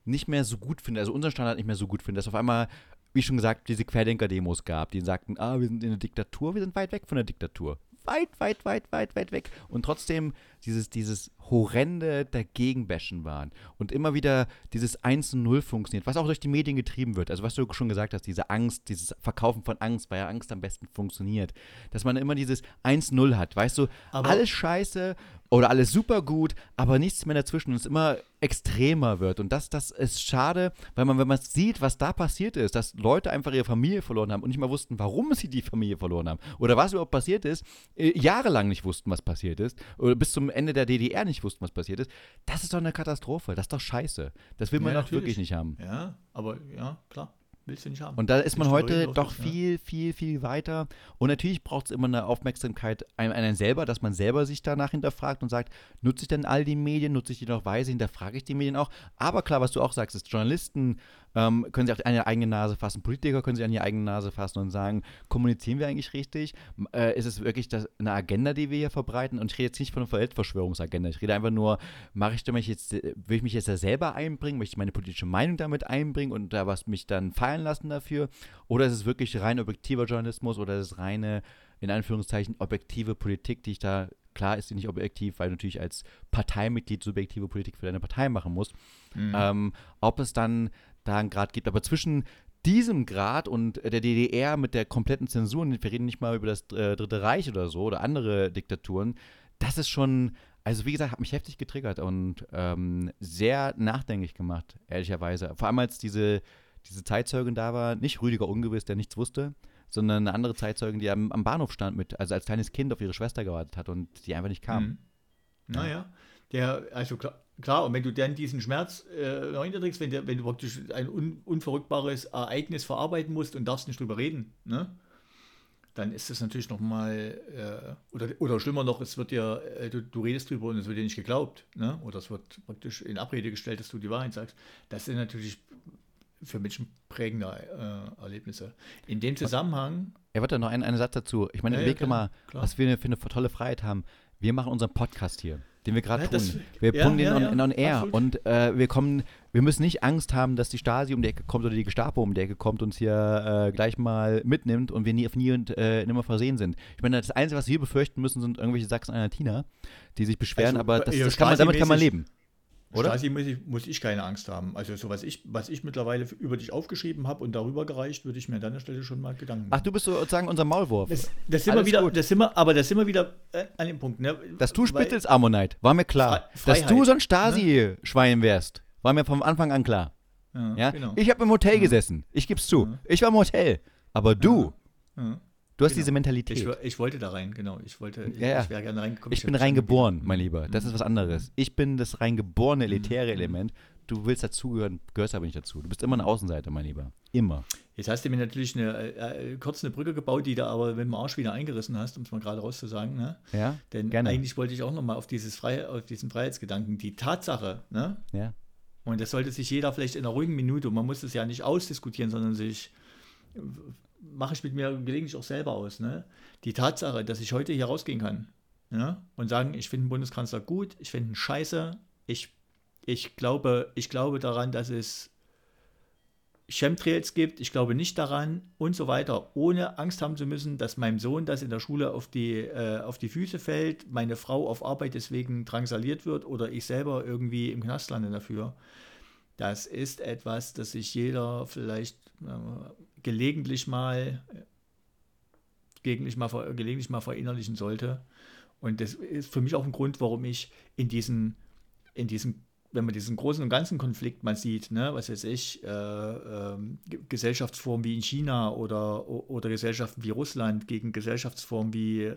nicht mehr so gut findet, also unseren Standard nicht mehr so gut findet, dass auf einmal, wie schon gesagt, diese Querdenker-Demos gab, die sagten, ah, wir sind in der Diktatur, wir sind weit weg von der Diktatur. Weit, weit, weit, weit, weit weg. Und trotzdem dieses, dieses horrende Dagegenbashen waren. Und immer wieder dieses 1-0 funktioniert, was auch durch die Medien getrieben wird. Also was du schon gesagt hast, diese Angst, dieses Verkaufen von Angst, weil ja Angst am besten funktioniert. Dass man immer dieses 1-0 hat, weißt du, Aber- alles scheiße oder alles super gut, aber nichts mehr dazwischen und es immer extremer wird. Und das, das ist schade, weil man, wenn man sieht, was da passiert ist, dass Leute einfach ihre Familie verloren haben und nicht mal wussten, warum sie die Familie verloren haben oder was überhaupt passiert ist, äh, jahrelang nicht wussten, was passiert ist oder bis zum Ende der DDR nicht wussten, was passiert ist, das ist doch eine Katastrophe. Das ist doch scheiße. Das will man Ja, doch wirklich nicht haben. Ja, aber ja, klar, willst du nicht haben. Und da ist man heute doch das, ja. viel, viel, viel weiter. Und natürlich braucht es immer eine Aufmerksamkeit an einen selber, dass man selber sich danach hinterfragt und sagt, nutze ich denn all die Medien, nutze ich die noch weise, hinterfrage ich die Medien auch. Aber klar, was du auch sagst, ist, Journalisten ähm, können sich an ihre eigene Nase fassen, Politiker können sich an ihre eigene Nase fassen und sagen, kommunizieren wir eigentlich richtig? Äh, ist es wirklich das, eine Agenda, die wir hier verbreiten? Und ich rede jetzt nicht von einer Weltverschwörungsagenda. Ich rede einfach nur, mache ich mich jetzt, will ich mich jetzt da selber einbringen, möchte ich meine politische Meinung damit einbringen und da was mich dann fallen lassen dafür? Oder ist es wirklich rein objektiver Journalismus oder ist es reine, in Anführungszeichen, objektive Politik, die ich da, klar ist sie nicht objektiv, weil du natürlich als Parteimitglied subjektive Politik für deine Partei machen musst. Mhm. Ähm, ob es dann da einen Grad gibt. Aber zwischen diesem Grad und der DDR mit der kompletten Zensur, wir reden nicht mal über das äh, Dritte Reich oder so oder andere Diktaturen, das ist schon, also wie gesagt, hat mich heftig getriggert und ähm, sehr nachdenklich gemacht, ehrlicherweise. Vor allem als diese, diese Zeitzeugin da war, nicht Rüdiger Ungewiss, der nichts wusste, sondern eine andere Zeitzeugin, die am, am Bahnhof stand mit, also als kleines Kind auf ihre Schwester gewartet hat und die einfach nicht kam. Mhm. Naja, der, also klar, und wenn du dann diesen Schmerz äh, hinterträgst, wenn, der, wenn du praktisch ein un, unverrückbares Ereignis verarbeiten musst und darfst nicht drüber reden, ne? dann ist das natürlich nochmal, äh, oder, oder schlimmer noch, es wird dir, äh, du, du redest drüber und es wird dir nicht geglaubt, ne? oder es wird praktisch in Abrede gestellt, dass du die Wahrheit sagst. Das sind natürlich für Menschen prägende äh, Erlebnisse. In dem Zusammenhang, Ja, warte, noch ein, einen Satz dazu. Ich meine, Ja, ja, mal, was wir für eine tolle Freiheit haben. Wir machen unseren Podcast hier, den wir gerade tun. das- wir ja, bringen den ja, on, ja, in on air absolut. und äh, wir kommen, wir müssen nicht Angst haben, dass die Stasi um die Ecke kommt oder die Gestapo um die Ecke kommt und uns hier äh, gleich mal mitnimmt und wir nie auf nie und äh, nimmer versehen sind. Ich meine, das Einzige, was wir befürchten müssen, sind irgendwelche Sachsen-Anhaltiner, die sich beschweren, Also, aber das, ja, das kann man, damit kann man leben. Oder? Stasi muss ich, muss ich keine Angst haben. Also so was ich, was ich mittlerweile über dich aufgeschrieben habe und darüber gereicht, würde ich mir an deiner Stelle schon mal Gedanken Ach, machen. du bist sozusagen unser Maulwurf. das, das sind wir wieder, gut. das sind wir, aber das sind wir wieder äh, an dem Punkt. Ne? Dass du spittelst, Ammonite, war mir klar. Fre- Dass du so ein Stasi-Schwein wärst, war mir vom Anfang an klar. Ja, Ja? genau. Ich habe im Hotel gesessen. Ich geb's zu. Ja. Ich war im Hotel. Aber du, ja. Du hast Genau. diese Mentalität. Ich, Ich, wo- ich wollte da rein, genau. Ich wollte, ich, Ja, ja. ich wäre gerne reingekommen. bin hab nicht reingeboren, mein Lieber. Das ist was anderes. Ich bin das reingeborene, elitäre Element. Du willst dazugehören, gehörst aber nicht dazu. Du bist immer eine Außenseiter, mein Lieber. Immer. Jetzt hast du mir natürlich eine, äh, äh, kurz eine Brücke gebaut, die du aber mit dem Arsch wieder eingerissen hast, um es mal gerade rauszusagen. Ne? Ja? Denn Gerne. eigentlich wollte ich auch nochmal auf, dieses Frei, auf diesen Freiheitsgedanken, die Tatsache, ne? Ja. Und das sollte sich jeder vielleicht in einer ruhigen Minute, man muss es ja nicht ausdiskutieren, sondern sich, mache ich mit mir gelegentlich auch selber aus, ne? Die Tatsache, dass ich heute hier rausgehen kann ne? und sagen, ich finde den Bundeskanzler gut, ich finde ihn scheiße, ich, ich, glaube, ich glaube daran, dass es Chemtrails gibt, ich glaube nicht daran und so weiter, ohne Angst haben zu müssen, dass meinem Sohn das in der Schule auf die, äh, auf die Füße fällt, meine Frau auf Arbeit deswegen drangsaliert wird oder ich selber irgendwie im Knast lande dafür. Das ist etwas, das sich jeder vielleicht äh, gelegentlich mal, gelegentlich mal, gelegentlich mal verinnerlichen sollte. Und das ist für mich auch ein Grund, warum ich in diesen, in diesen wenn man diesen großen und ganzen Konflikt mal sieht, ne, was weiß ich, äh, äh, Gesellschaftsformen wie in China oder, oder Gesellschaften wie Russland gegen Gesellschaftsformen wie,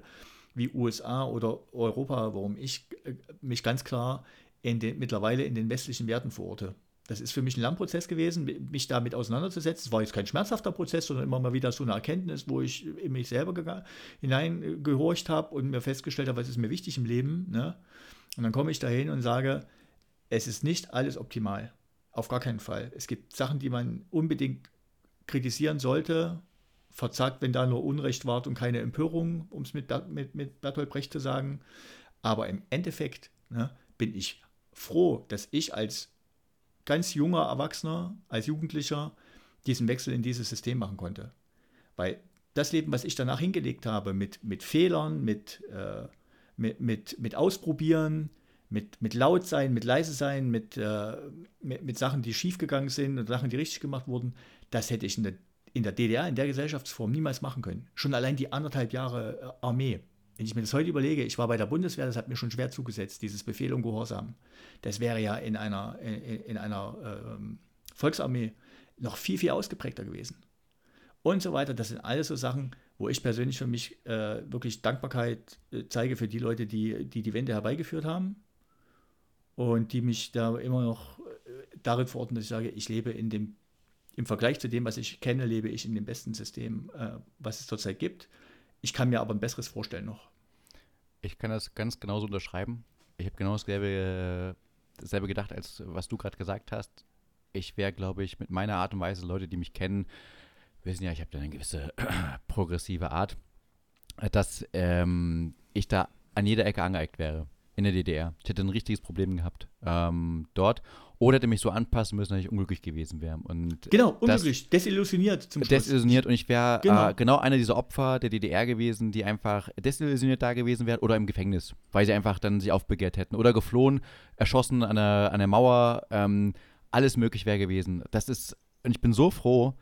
wie USA oder Europa, warum ich äh, mich ganz klar in den, mittlerweile in den westlichen Werten verorte. Das ist für mich ein Lernprozess gewesen, mich damit auseinanderzusetzen. Es war jetzt kein schmerzhafter Prozess, sondern immer mal wieder so eine Erkenntnis, wo ich in mich selber hineingehorcht habe und mir festgestellt habe, was ist mir wichtig im Leben. Ne? Und dann komme ich dahin und sage, es ist nicht alles optimal. Auf gar keinen Fall. Es gibt Sachen, die man unbedingt kritisieren sollte. Verzagt, wenn da nur Unrecht war und keine Empörung, um es mit, mit, mit Bertolt Brecht zu sagen. Aber im Endeffekt ne, bin ich froh, dass ich als ganz junger Erwachsener, als Jugendlicher diesen Wechsel in dieses System machen konnte. Weil das Leben, was ich danach hingelegt habe, mit, mit Fehlern, mit, äh, mit, mit, mit Ausprobieren, mit, mit laut sein, mit leise sein, mit, äh, mit, mit, Sachen, die schiefgegangen sind und Sachen, die richtig gemacht wurden, das hätte ich in der, in der DDR, in der Gesellschaftsform niemals machen können. Schon allein die anderthalb Jahre äh, Armee. Wenn ich mir das heute überlege, ich war bei der Bundeswehr, das hat mir schon schwer zugesetzt, dieses Befehl und Gehorsam. Das wäre ja in einer, in, in einer äh, Volksarmee noch viel, viel ausgeprägter gewesen. Und so weiter. Das sind alles so Sachen, wo ich persönlich für mich äh, wirklich Dankbarkeit äh, zeige für die Leute, die, die die Wende herbeigeführt haben und die mich da immer noch äh, darin verorten, dass ich sage, ich lebe in dem, im Vergleich zu dem, was ich kenne, lebe ich in dem besten System, äh, was es zurzeit gibt. Ich kann mir aber ein besseres vorstellen noch. Ich kann das ganz genauso unterschreiben. Ich habe genau dasselbe, dasselbe gedacht, als was du gerade gesagt hast. Ich wäre, glaube ich, mit meiner Art und Weise, Leute, die mich kennen, wissen ja, ich habe da eine gewisse [clears throat] progressive Art, dass ähm, ich da an jeder Ecke angeeckt wäre in der DDR. Ich hätte ein richtiges Problem gehabt ähm, dort. Oder hätte mich so anpassen müssen, dass ich unglücklich gewesen wäre. Und genau, unglücklich, desillusioniert zum Schluss. Desillusioniert und ich wäre genau. Äh, genau einer dieser Opfer der DDR gewesen, die einfach desillusioniert da gewesen wären oder im Gefängnis, weil sie einfach dann sich aufbegehrt hätten. Oder geflohen, erschossen an der, an der Mauer, ähm, alles möglich wäre gewesen. Das ist, und ich bin so froh,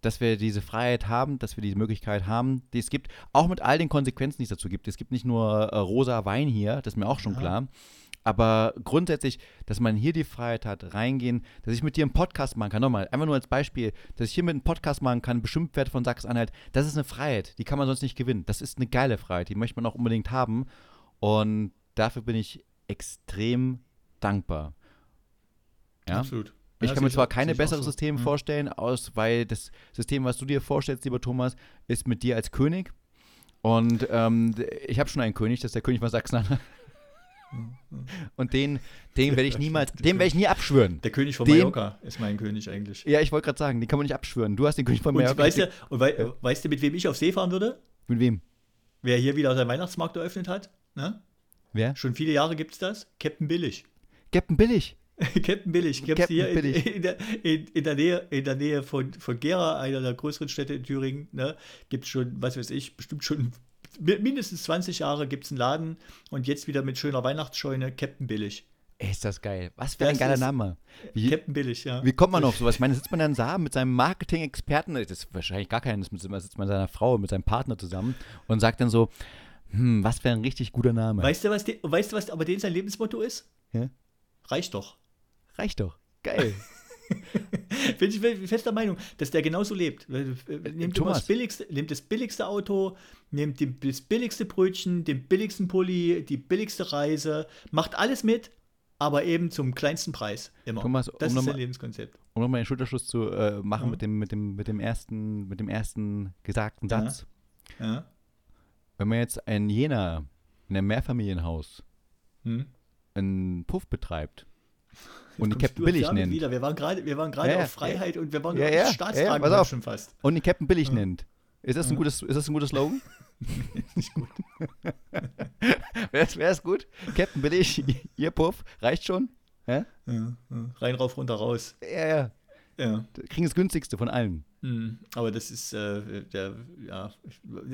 dass wir diese Freiheit haben, dass wir diese Möglichkeit haben, die es gibt, auch mit all den Konsequenzen, die es dazu gibt. Es gibt nicht nur äh, rosa Wein hier, das ist mir auch schon ja. klar. Aber grundsätzlich, dass man hier die Freiheit hat, reingehen, dass ich mit dir einen Podcast machen kann, nochmal, einfach nur als Beispiel, dass ich hier mit einem Podcast machen kann, bestimmt werde von Sachsen-Anhalt, das ist eine Freiheit, die kann man sonst nicht gewinnen. Das ist eine geile Freiheit, die möchte man auch unbedingt haben. Und dafür bin ich extrem dankbar. Ja? Absolut. Ich ja, kann mir zwar keine bessere so. Systeme mhm. vorstellen, aus, weil das System, was du dir vorstellst, lieber Thomas, ist mit dir als König. Und ähm, ich habe schon einen König, das ist der König von Sachsen-Anhalt. [laughs] Und den, den werde ich niemals, den werde ich nie abschwören. Der König von den, Mallorca ist mein König eigentlich. Ja, ich wollte gerade sagen, den kann man nicht abschwören. Du hast den König von Mallorca. Und, weißt, du, und wei ja. weißt du, mit wem ich auf See fahren würde? Mit wem? Wer hier wieder seinen Weihnachtsmarkt eröffnet hat? Ne? Wer? Schon viele Jahre gibt es das. Captain Billig. Captain Billig? [laughs] Captain Billig. Captain hier in, [laughs] in, der, in, in, der Nähe, in der Nähe von, von Gera, einer der größeren Städte in Thüringen, ne, gibt es schon, was weiß ich, bestimmt schon mindestens 20 Jahre gibt es einen Laden und jetzt wieder mit schöner Weihnachtsscheune, Captain Billig. Ey, ist das geil. Was für ein geiler Name. Wie, Captain Billig, ja. Wie kommt man auf [laughs] sowas? Ich meine, sitzt man dann da mit seinem Marketing-Experten, das ist wahrscheinlich gar keinen, das sitzt man mit seiner Frau, mit seinem Partner zusammen und sagt dann so, hm, was für ein richtig guter Name. Weißt du, was, die, weißt du, was aber den sein Lebensmotto ist? Ja? Reicht doch. Reicht doch. Geil. [laughs] [laughs] Bin ich fester Meinung, dass der genauso lebt. Nehmt das billigste, nehmt das billigste Auto, nehmt das billigste Brötchen, den billigsten Pulli, die billigste Reise, macht alles mit, aber eben zum kleinsten Preis. Immer. Thomas, das um ist sein Lebenskonzept. Um nochmal einen Schulterschluss zu äh, machen ja. mit, dem, mit, dem, mit, dem ersten, mit dem ersten gesagten Satz. Ja. ja. Wenn man jetzt ein Jena in einem Mehrfamilienhaus hm? einen Puff betreibt, und die Captain Billig nennt. Wieder. Wir waren gerade ja, auf Freiheit ja, und wir waren ja, ja, Staatstragen ja, schon fast. Und die Captain Billig nennt. Ist das ein gutes, ist das ein gutes Slogan? [laughs] nicht gut. [laughs] Wäre es gut? Captain Billig, [laughs] ihr Puff, reicht schon? Ja? Rein, rauf, runter, raus. Ja, ja. Ja. Kriegen das günstigste von allen. Mhm. Aber das ist äh, der, ja,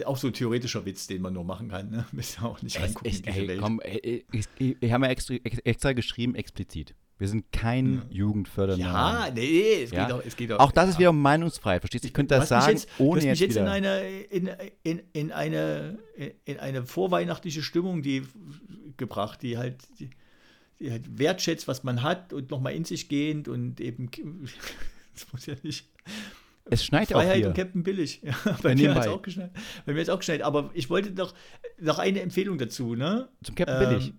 auch so ein theoretischer Witz, den man nur machen kann. Ne? Müssen ja auch nicht reingucken ey. Komm, ey, ich, ich, ich habe ja extra, extra geschrieben, explizit. Wir sind kein ja. jugendfördernder. Ja, nee, es, ja? Geht, auch, es geht auch. Auch das ist wieder Meinungsfreiheit, verstehst du? Ich könnte das sagen, jetzt, ohne jetzt, jetzt wieder. in eine, in, in, in, eine, in eine vorweihnachtliche Stimmung die, gebracht, die halt, die, halt wertschätzt, was man hat und nochmal in sich gehend und eben, [laughs] das muss ja nicht. Es schneit ja auch Freiheit hier. und Captain Billig. [laughs] Ja, bei mir nebenbei. hat es auch geschneit. Bei mir hat es auch geschneit. Aber ich wollte doch noch eine Empfehlung dazu, ne? Zum Captain Billig.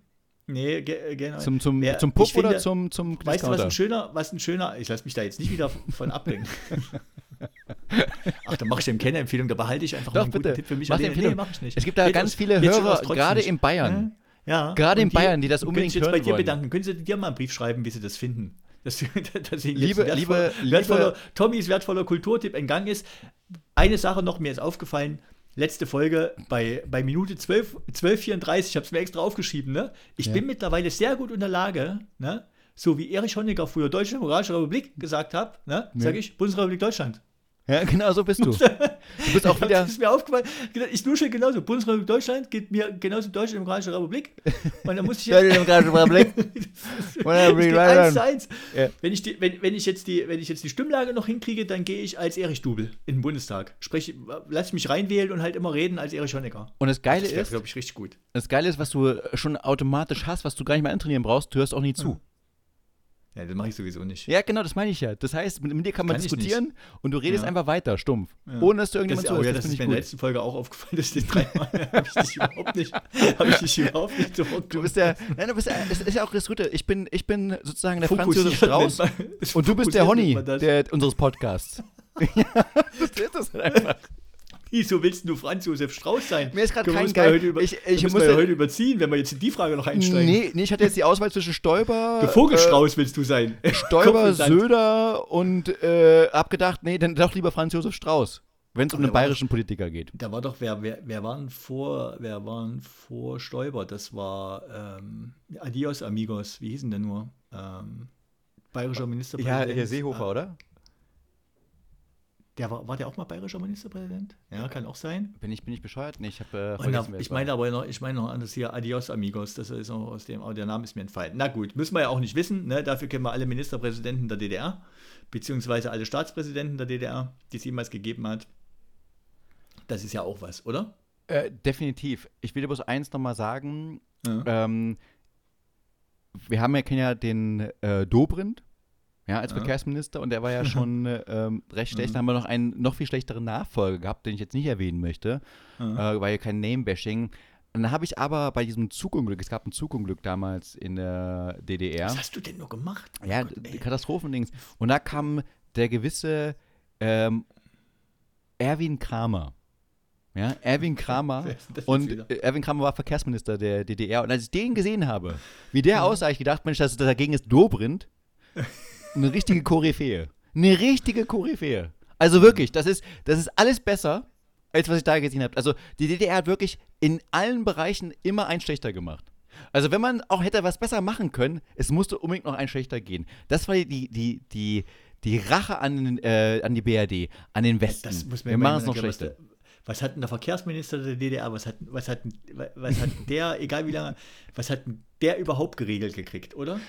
Nee, ge genau. Zum, zum, Wer- zum Puff finde, oder zum, zum Weißt du, was ein schöner, was ein schöner, ich lasse mich da jetzt nicht wieder von ablenken. [laughs] Ach, dann mache ich dem keine Empfehlung, da behalte ich einfach Doch, mal einen guten bitte. Tipp für mich. Mach alleine. Empfehlung. mach ich nicht. Es gibt da Geht ganz viele Hörer, gerade in Bayern. Ja. Gerade in Bayern, die das können unbedingt sich jetzt bei hören dir wollen. bedanken. Können sie dir mal einen Brief schreiben, wie sie das finden? [laughs] Dass, dass Liebe- jetzt ein liebe- wertvoller, liebe- wertvoller, Tommys wertvoller Kulturtipp entgangen ist. Eine Sache noch, mir ist aufgefallen, letzte Folge bei, bei Minute 12, 12.34, ich habe es mir extra aufgeschrieben, ne? Ich Ja. bin mittlerweile sehr gut in der Lage, ne? so wie Erich Honecker früher Deutsche Demokratische Republik gesagt hat, ne? Sage ich Bundesrepublik Deutschland. Ja, genau so bist du. [laughs] Du bist auch [laughs] wieder. Das ist mir aufgefallen. Ich dusche genauso. Bundesrepublik Deutschland geht mir genauso Deutsche Demokratische Republik. Und dann muss ich [laughs] jetzt. Demokratische Republik. Eins eins. Wenn, ich die, wenn, wenn, ich jetzt die, wenn ich jetzt die Stimmlage noch hinkriege, dann gehe ich als Erich Dubel in den Bundestag. Sprich, lass mich reinwählen und halt immer reden als Erich Honecker. Und das Geile Das ist, glaube ich, richtig gut. das Geile ist, was du schon automatisch hast, was du gar nicht mehr antrainieren brauchst, du hörst auch nie zu. Ja, das mache ich sowieso nicht. Ja, genau, das meine ich ja. Das heißt, mit, mit dir kann man Kann diskutieren und du redest Ja. einfach weiter, stumpf. Ja. Ohne dass du irgendjemand oh, zuhörst. ja, das das ist mir in der letzten Folge auch aufgefallen, dass ich dreimal [laughs] habe ich dich überhaupt nicht, habe ich dich überhaupt nicht Du bist der, nein, du bist der, das ist ja auch das Gute. Ich bin, ich bin sozusagen der Franz Josef Strauß und du bist der Honny der, unseres Podcasts. [laughs] ja, das ist das halt einfach. Wieso willst du Franz Josef Strauß sein? Mir ist gerade kein geil- über, ich- ich, muss ja- heute überziehen, wenn wir jetzt in die Frage noch einsteigen. Nee, nee, ich hatte jetzt die Auswahl zwischen Stoiber, [laughs] Der Vogelstrauß willst du sein. äh, [laughs] Stoiber. Söder und äh, hab gedacht, nee, dann doch lieber Franz Josef Strauß, wenn es um einen bayerischen Politiker geht. Da war doch, wer, wer, wer waren vor, wer waren vor Stoiber? Das war ähm, Adios Amigos, wie hießen der nur? Ähm, bayerischer Ministerpräsident. Ah, oder? Der war, war der auch mal bayerischer Ministerpräsident? Ja, kann auch sein. Bin ich, bin ich bescheuert? Nee, ich habe äh, da, ich meine aber noch, ich meine noch anders hier, Adios Amigos, das ist noch aus dem, aber der Name ist mir entfallen. Na gut, müssen wir ja auch nicht wissen, ne? dafür kennen wir alle Ministerpräsidenten der DDR, beziehungsweise alle Staatspräsidenten der DDR, die es jemals gegeben hat. Das ist ja auch was, oder? Äh, definitiv. Ich will dir bloß eins nochmal sagen. Ja. Ähm, wir haben ja, kennen ja den äh, Dobrindt, ja, als Ja. Verkehrsminister und der war ja [laughs] schon äh, ähm, recht schlecht. Dann haben wir noch einen noch viel schlechteren Nachfolger gehabt, den ich jetzt nicht erwähnen möchte, äh, war ja kein Name-Bashing. Dann habe ich aber bei diesem Zugunglück, es gab ein Zugunglück damals in der DDR. Was hast du denn nur gemacht? Oh Ja, Gott, d- ey. Katastrophendings. Und da kam der gewisse ähm, Erwin Kramer. Ja, Erwin [laughs] Kramer. Und äh, Erwin Kramer war Verkehrsminister der DDR. Und als ich den gesehen habe, wie der [laughs] aussah, ich gedacht, Mensch, das, dagegen ist Dobrindt eine richtige Koryphäe. Eine richtige Koryphäe. Also wirklich, das ist, das ist alles besser, als was ich da gesehen habe. Also die DDR hat wirklich in allen Bereichen immer einen schlechter gemacht. Also wenn man auch hätte was besser machen können, es musste unbedingt noch ein schlechter gehen. Das war die, die, die, die Rache an, äh, an die BRD, an den Westen. Das muss man Wir machen es noch schlechter. Was hat denn der Verkehrsminister der DDR, was hat, was hat, was hat der, egal wie lange, was hat denn der überhaupt geregelt gekriegt, oder?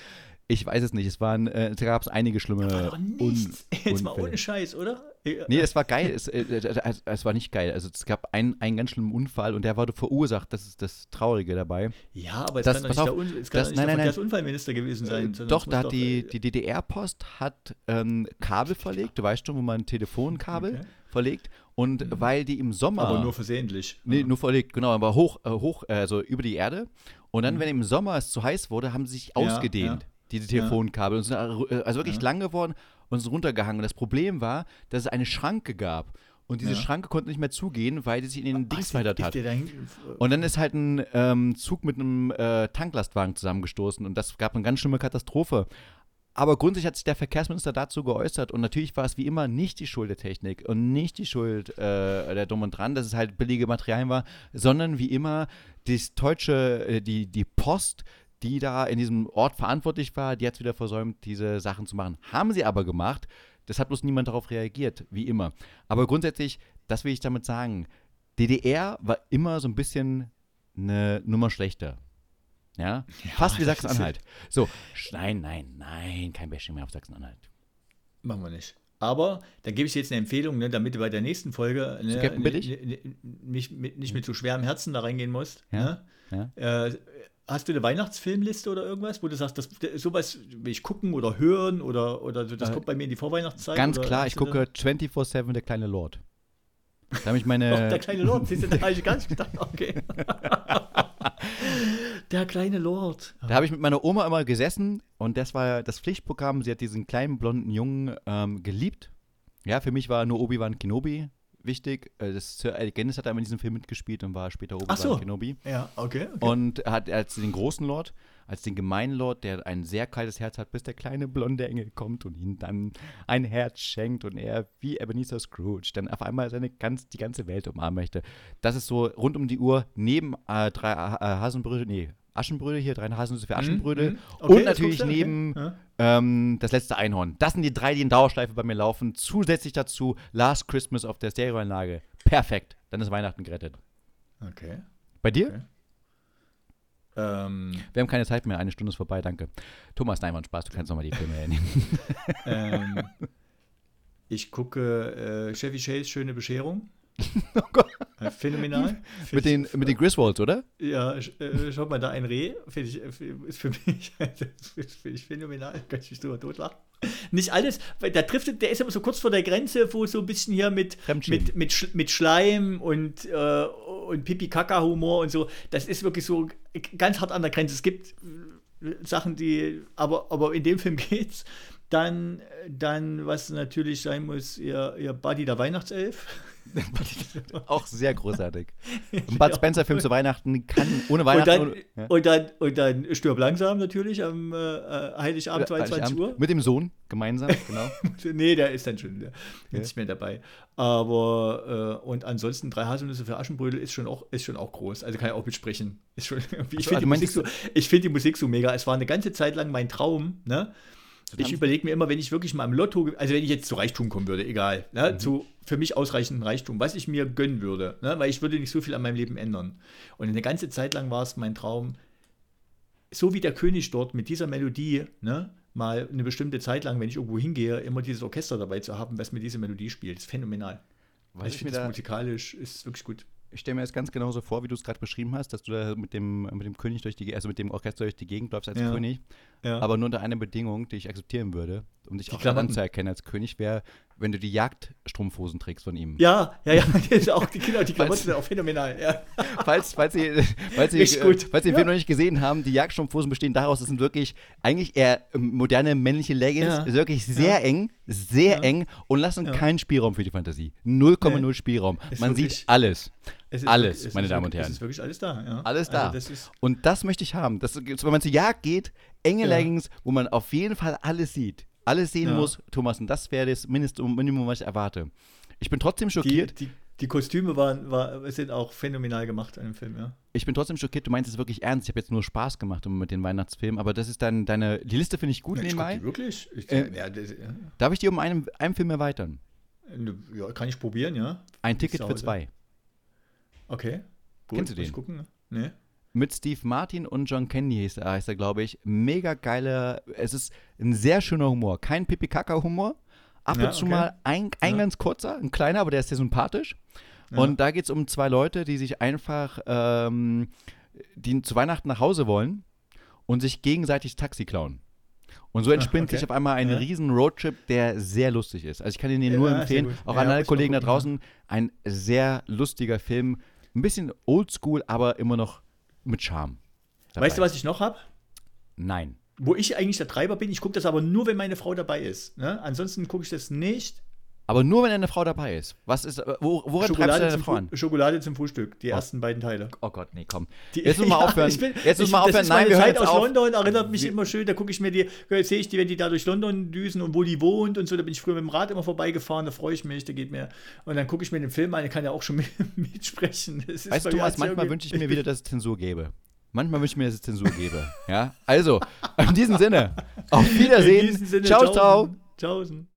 Ich weiß es nicht. Es waren, äh, da gab es einige schlimme War doch Un nichts. Jetzt mal ohne Scheiß, oder? Nee, es war geil. Es, äh, äh, es war nicht geil. Also es gab einen, einen ganz schlimmen Unfall und der wurde verursacht. Das ist das Traurige dabei. Ja, aber es Das- kann doch nicht, der, auf, Un es kann das- doch nicht nein, der nein, nein. Verkehrsunfallminister gewesen sein. sondern doch, da hat die, äh, die DDR-Post hat ähm, Kabel verlegt. Du weißt schon, wo man ein Telefonkabel Okay. verlegt. Und weil die im Sommer. aber nur versehentlich. Nee, Ja. nur verlegt, genau, aber hoch, äh, hoch, äh, also über die Erde. Und dann, Mhm. wenn im Sommer es zu heiß wurde, haben sie sich Ja, ausgedehnt, ja. Diese Telefonkabel. Und sind äh, also wirklich Ja. lang geworden und sind runtergehangen. Und das Problem war, dass es eine Schranke gab. Und diese Ja. Schranke konnte nicht mehr zugehen, weil die sich in den Ach, Dings verheddert hat. Und dann ist halt ein ähm, Zug mit einem äh, Tanklastwagen zusammengestoßen und das gab eine ganz schlimme Katastrophe. Aber grundsätzlich hat sich der Verkehrsminister dazu geäußert und natürlich war es wie immer nicht die Schuld der Technik und nicht die Schuld äh, der Dumm und Dran, dass es halt billige Materialien war, sondern wie immer das deutsche, äh, die, die Post, die da in diesem Ort verantwortlich war, die hat es wieder versäumt, diese Sachen zu machen. Haben sie aber gemacht. Das hat bloß niemand darauf reagiert, wie immer. Aber grundsätzlich, das will ich damit sagen. DDR war immer so ein bisschen eine Nummer schlechter. Ja, fast wie Sachsen-Anhalt. So, nein, nein, nein, kein Bashing mehr auf Sachsen-Anhalt. Machen wir nicht. Aber dann gebe ich dir jetzt eine Empfehlung, ne, damit du bei der nächsten Folge ne, Captain ne, ne, nicht, mit, nicht mit so schwerem Herzen da reingehen musst. Ja, Ne? Äh, hast du eine Weihnachtsfilmliste oder irgendwas, wo du sagst, das, sowas will ich gucken oder hören oder, oder das Äh, kommt bei mir in die Vorweihnachtszeit? Ganz klar, ich gucke 24-7 der kleine Lord. Da habe ich [laughs] meine. Doch, der kleine Lord, siehst du, da habe ich gar nicht gedacht. Okay. [laughs] der kleine Lord. Da habe ich mit meiner Oma immer gesessen und das war das Pflichtprogramm. Sie hat diesen kleinen blonden Jungen ähm, geliebt. Ja, für mich war nur Obi-Wan Kenobi wichtig. Äh, Das Sir Alec Guinness hat einmal in diesem Film mitgespielt und war später Obi-Wan so. Kenobi. Ja, okay. okay. Und er hat als den großen Lord, als den gemeinen Lord, der ein sehr kaltes Herz hat, bis der kleine blonde Engel kommt und ihm dann ein Herz schenkt und er wie Ebenezer Scrooge dann auf einmal seine ganz, die ganze Welt umarmen möchte. Das ist so rund um die Uhr neben äh, drei äh, Hasenbrödel, nee, Aschenbrödel hier, drei Haselnüsse für Aschenbrödel mhm. Okay, und natürlich okay. neben Ja. ähm, das letzte Einhorn. Das sind die drei, die in Dauerschleife bei mir laufen. Zusätzlich dazu Last Christmas auf der Stereoanlage. Perfekt. Dann ist Weihnachten gerettet. Okay. Bei dir? Okay. Ähm, Wir haben keine Zeit mehr, eine Stunde ist vorbei, danke. Thomas, nein, war ein Spaß, du kannst nochmal die Filme hernehmen. [laughs] ähm, ich gucke äh, Chevy Chase Schöne Bescherung. [laughs] oh Gott. Äh, phänomenal. Mit den, mit den Griswolds, oder? Ja, sch- äh, schaut mal da ein Reh, finde ich, äh, ist für mich, [laughs] das finde ich phänomenal, kann ich mich drüber totlachen. Nicht alles, weil da trifft, der ist immer so kurz vor der Grenze, wo so ein bisschen hier mit, mit, mit, mit Schleim und, äh, und Pipi-Kaka-Humor und so, das ist wirklich so ganz hart an der Grenze. Es gibt äh, Sachen, die, aber, aber in dem Film geht's. Dann, dann, was natürlich sein muss, ihr, ihr Buddy der Weihnachtself. Auch sehr großartig. Ein [laughs] Bud Spencer-Film zu Weihnachten kann ohne Und Weihnachten. dann, ohne, ja. und, dann, und dann stirb langsam natürlich am äh, äh, Heiligabend, 22 Heiligabend. Uhr. Mit dem Sohn gemeinsam, [laughs] genau. nee, der ist dann schon der, Ja. nicht mehr dabei. Aber äh, und ansonsten drei Haselnüsse für Aschenbrödel ist schon auch ist schon auch groß. Also kann ich auch mitsprechen. Ist schon [laughs] ich finde die, du meinst Musik so, ich find die Musik so mega. Es war eine ganze Zeit lang mein Traum. Ne? Ich haben- überlege mir immer, wenn ich wirklich mal im Lotto, also wenn ich jetzt zu Reichtum kommen würde, egal, ne? Mhm. zu für mich ausreichenden Reichtum, was ich mir gönnen würde, ne? weil ich würde nicht so viel an meinem Leben ändern. Und eine ganze Zeit lang war es mein Traum, so wie der König dort mit dieser Melodie, ne, mal eine bestimmte Zeit lang, wenn ich irgendwo hingehe, immer dieses Orchester dabei zu haben, was mir diese Melodie spielt. Das ist phänomenal. Was ich ich mir finde musikalisch ist wirklich gut. Ich stelle mir das ganz genauso vor, wie du es gerade beschrieben hast, dass du da mit dem, mit dem König durch die, also mit dem Orchester durch die Gegend läufst als Ja. König, Ja. aber nur unter einer Bedingung, die ich akzeptieren würde, um dich Die auch anzuerkennen als König, wäre, wenn du die Jagdstrumpfhosen trägst von ihm. ja, ja, ja, [laughs] auch die Kinder, die Klamotten sind auch phänomenal. Ja. [laughs] Falls, falls Sie, falls Sie, äh, gut. falls Sie den. Film noch nicht gesehen haben, die Jagdstrumpfhosen bestehen daraus, das sind wirklich eigentlich eher ähm, moderne männliche Leggings, Ja. ist wirklich sehr Ja. eng, sehr Ja. eng und lassen Ja. keinen Spielraum für die Fantasie. 0,0 Spielraum. Ist Man wirklich- sieht alles. Alles, wirklich- meine Damen und Herren. Es ist wirklich alles da. Ja. Alles da. Also das ist, Und das möchte ich haben. Das, wenn man zur Jagd geht, enge Ja. Leggings, wo man auf jeden Fall alles sieht. Alles sehen Ja. muss, Thomas. Und das wäre das Mindestum, Minimum, was ich erwarte. Ich bin trotzdem die, schockiert. die, die Kostüme waren, war, sind auch phänomenal gemacht in dem Film, ja. Ich bin trotzdem schockiert. Du meinst es wirklich ernst. Ich habe jetzt nur Spaß gemacht mit den Weihnachtsfilmen. Aber das ist dann deine. Die Liste finde ich gut guck nebenbei. die wirklich? Ich, Äh, ja, das, ja. Darf ich dir um einen, einen Film erweitern? ja, kann ich probieren, ja. Ein Ticket für zwei. Okay. Kennst du den? Gucken. Nee. Mit Steve Martin und John Candy heißt er, heißt er glaube ich. Mega geiler. Es ist ein sehr schöner Humor. Kein Pipi-Kaka-Humor. Ab Ja, und zu okay. mal ein, ein Ja. ganz kurzer, ein kleiner, aber der ist sehr sympathisch. Ja. Und da geht es um zwei Leute, die sich einfach, ähm, die zu Weihnachten nach Hause wollen und sich gegenseitig Taxi klauen. Und so entspinnt okay. sich auf einmal ein Ja. riesen Roadtrip, der sehr lustig ist. Also ich kann ihn dir Ja, nur empfehlen, gut. auch an alle Kollegen da draußen, ein sehr lustiger Film. Ein bisschen oldschool, aber immer noch mit Charme. Weißt du, was ich noch habe? Nein. Wo ich eigentlich der Treiber bin, ich gucke das aber nur, wenn meine Frau dabei ist. Ne? Ansonsten gucke ich das nicht. Aber nur, wenn eine Frau dabei ist. Was ist, äh, wo, woran treibst du Schokolade deine Frau an? Schokolade zum Frühstück, die Oh. ersten beiden Teile. Oh Gott, nee, komm. Die, Jetzt [laughs] müssen wir aufhören. ich bin- Jetzt müssen ich- wir aufhören. Nein, wir hören Zeit jetzt aus auf. London, erinnert mich Wir- immer schön. Da gucke ich mir die, sehe ich die, wenn die da durch London düsen und wo die wohnt und so. Da bin ich früher mit dem Rad immer vorbeigefahren, da freue ich mich, da geht mir. Und dann gucke ich mir den Film an, der kann ja auch schon [laughs] mit, mitsprechen. Das Weißt du was, manchmal wünsche ich mir wieder, dass es Zensur gäbe. Manchmal wünsche ich mir, dass es Zensur gäbe. Ja? Also, in diesem Sinne, auf Wiedersehen. Sinne, ciao, ciao. Tschaußen.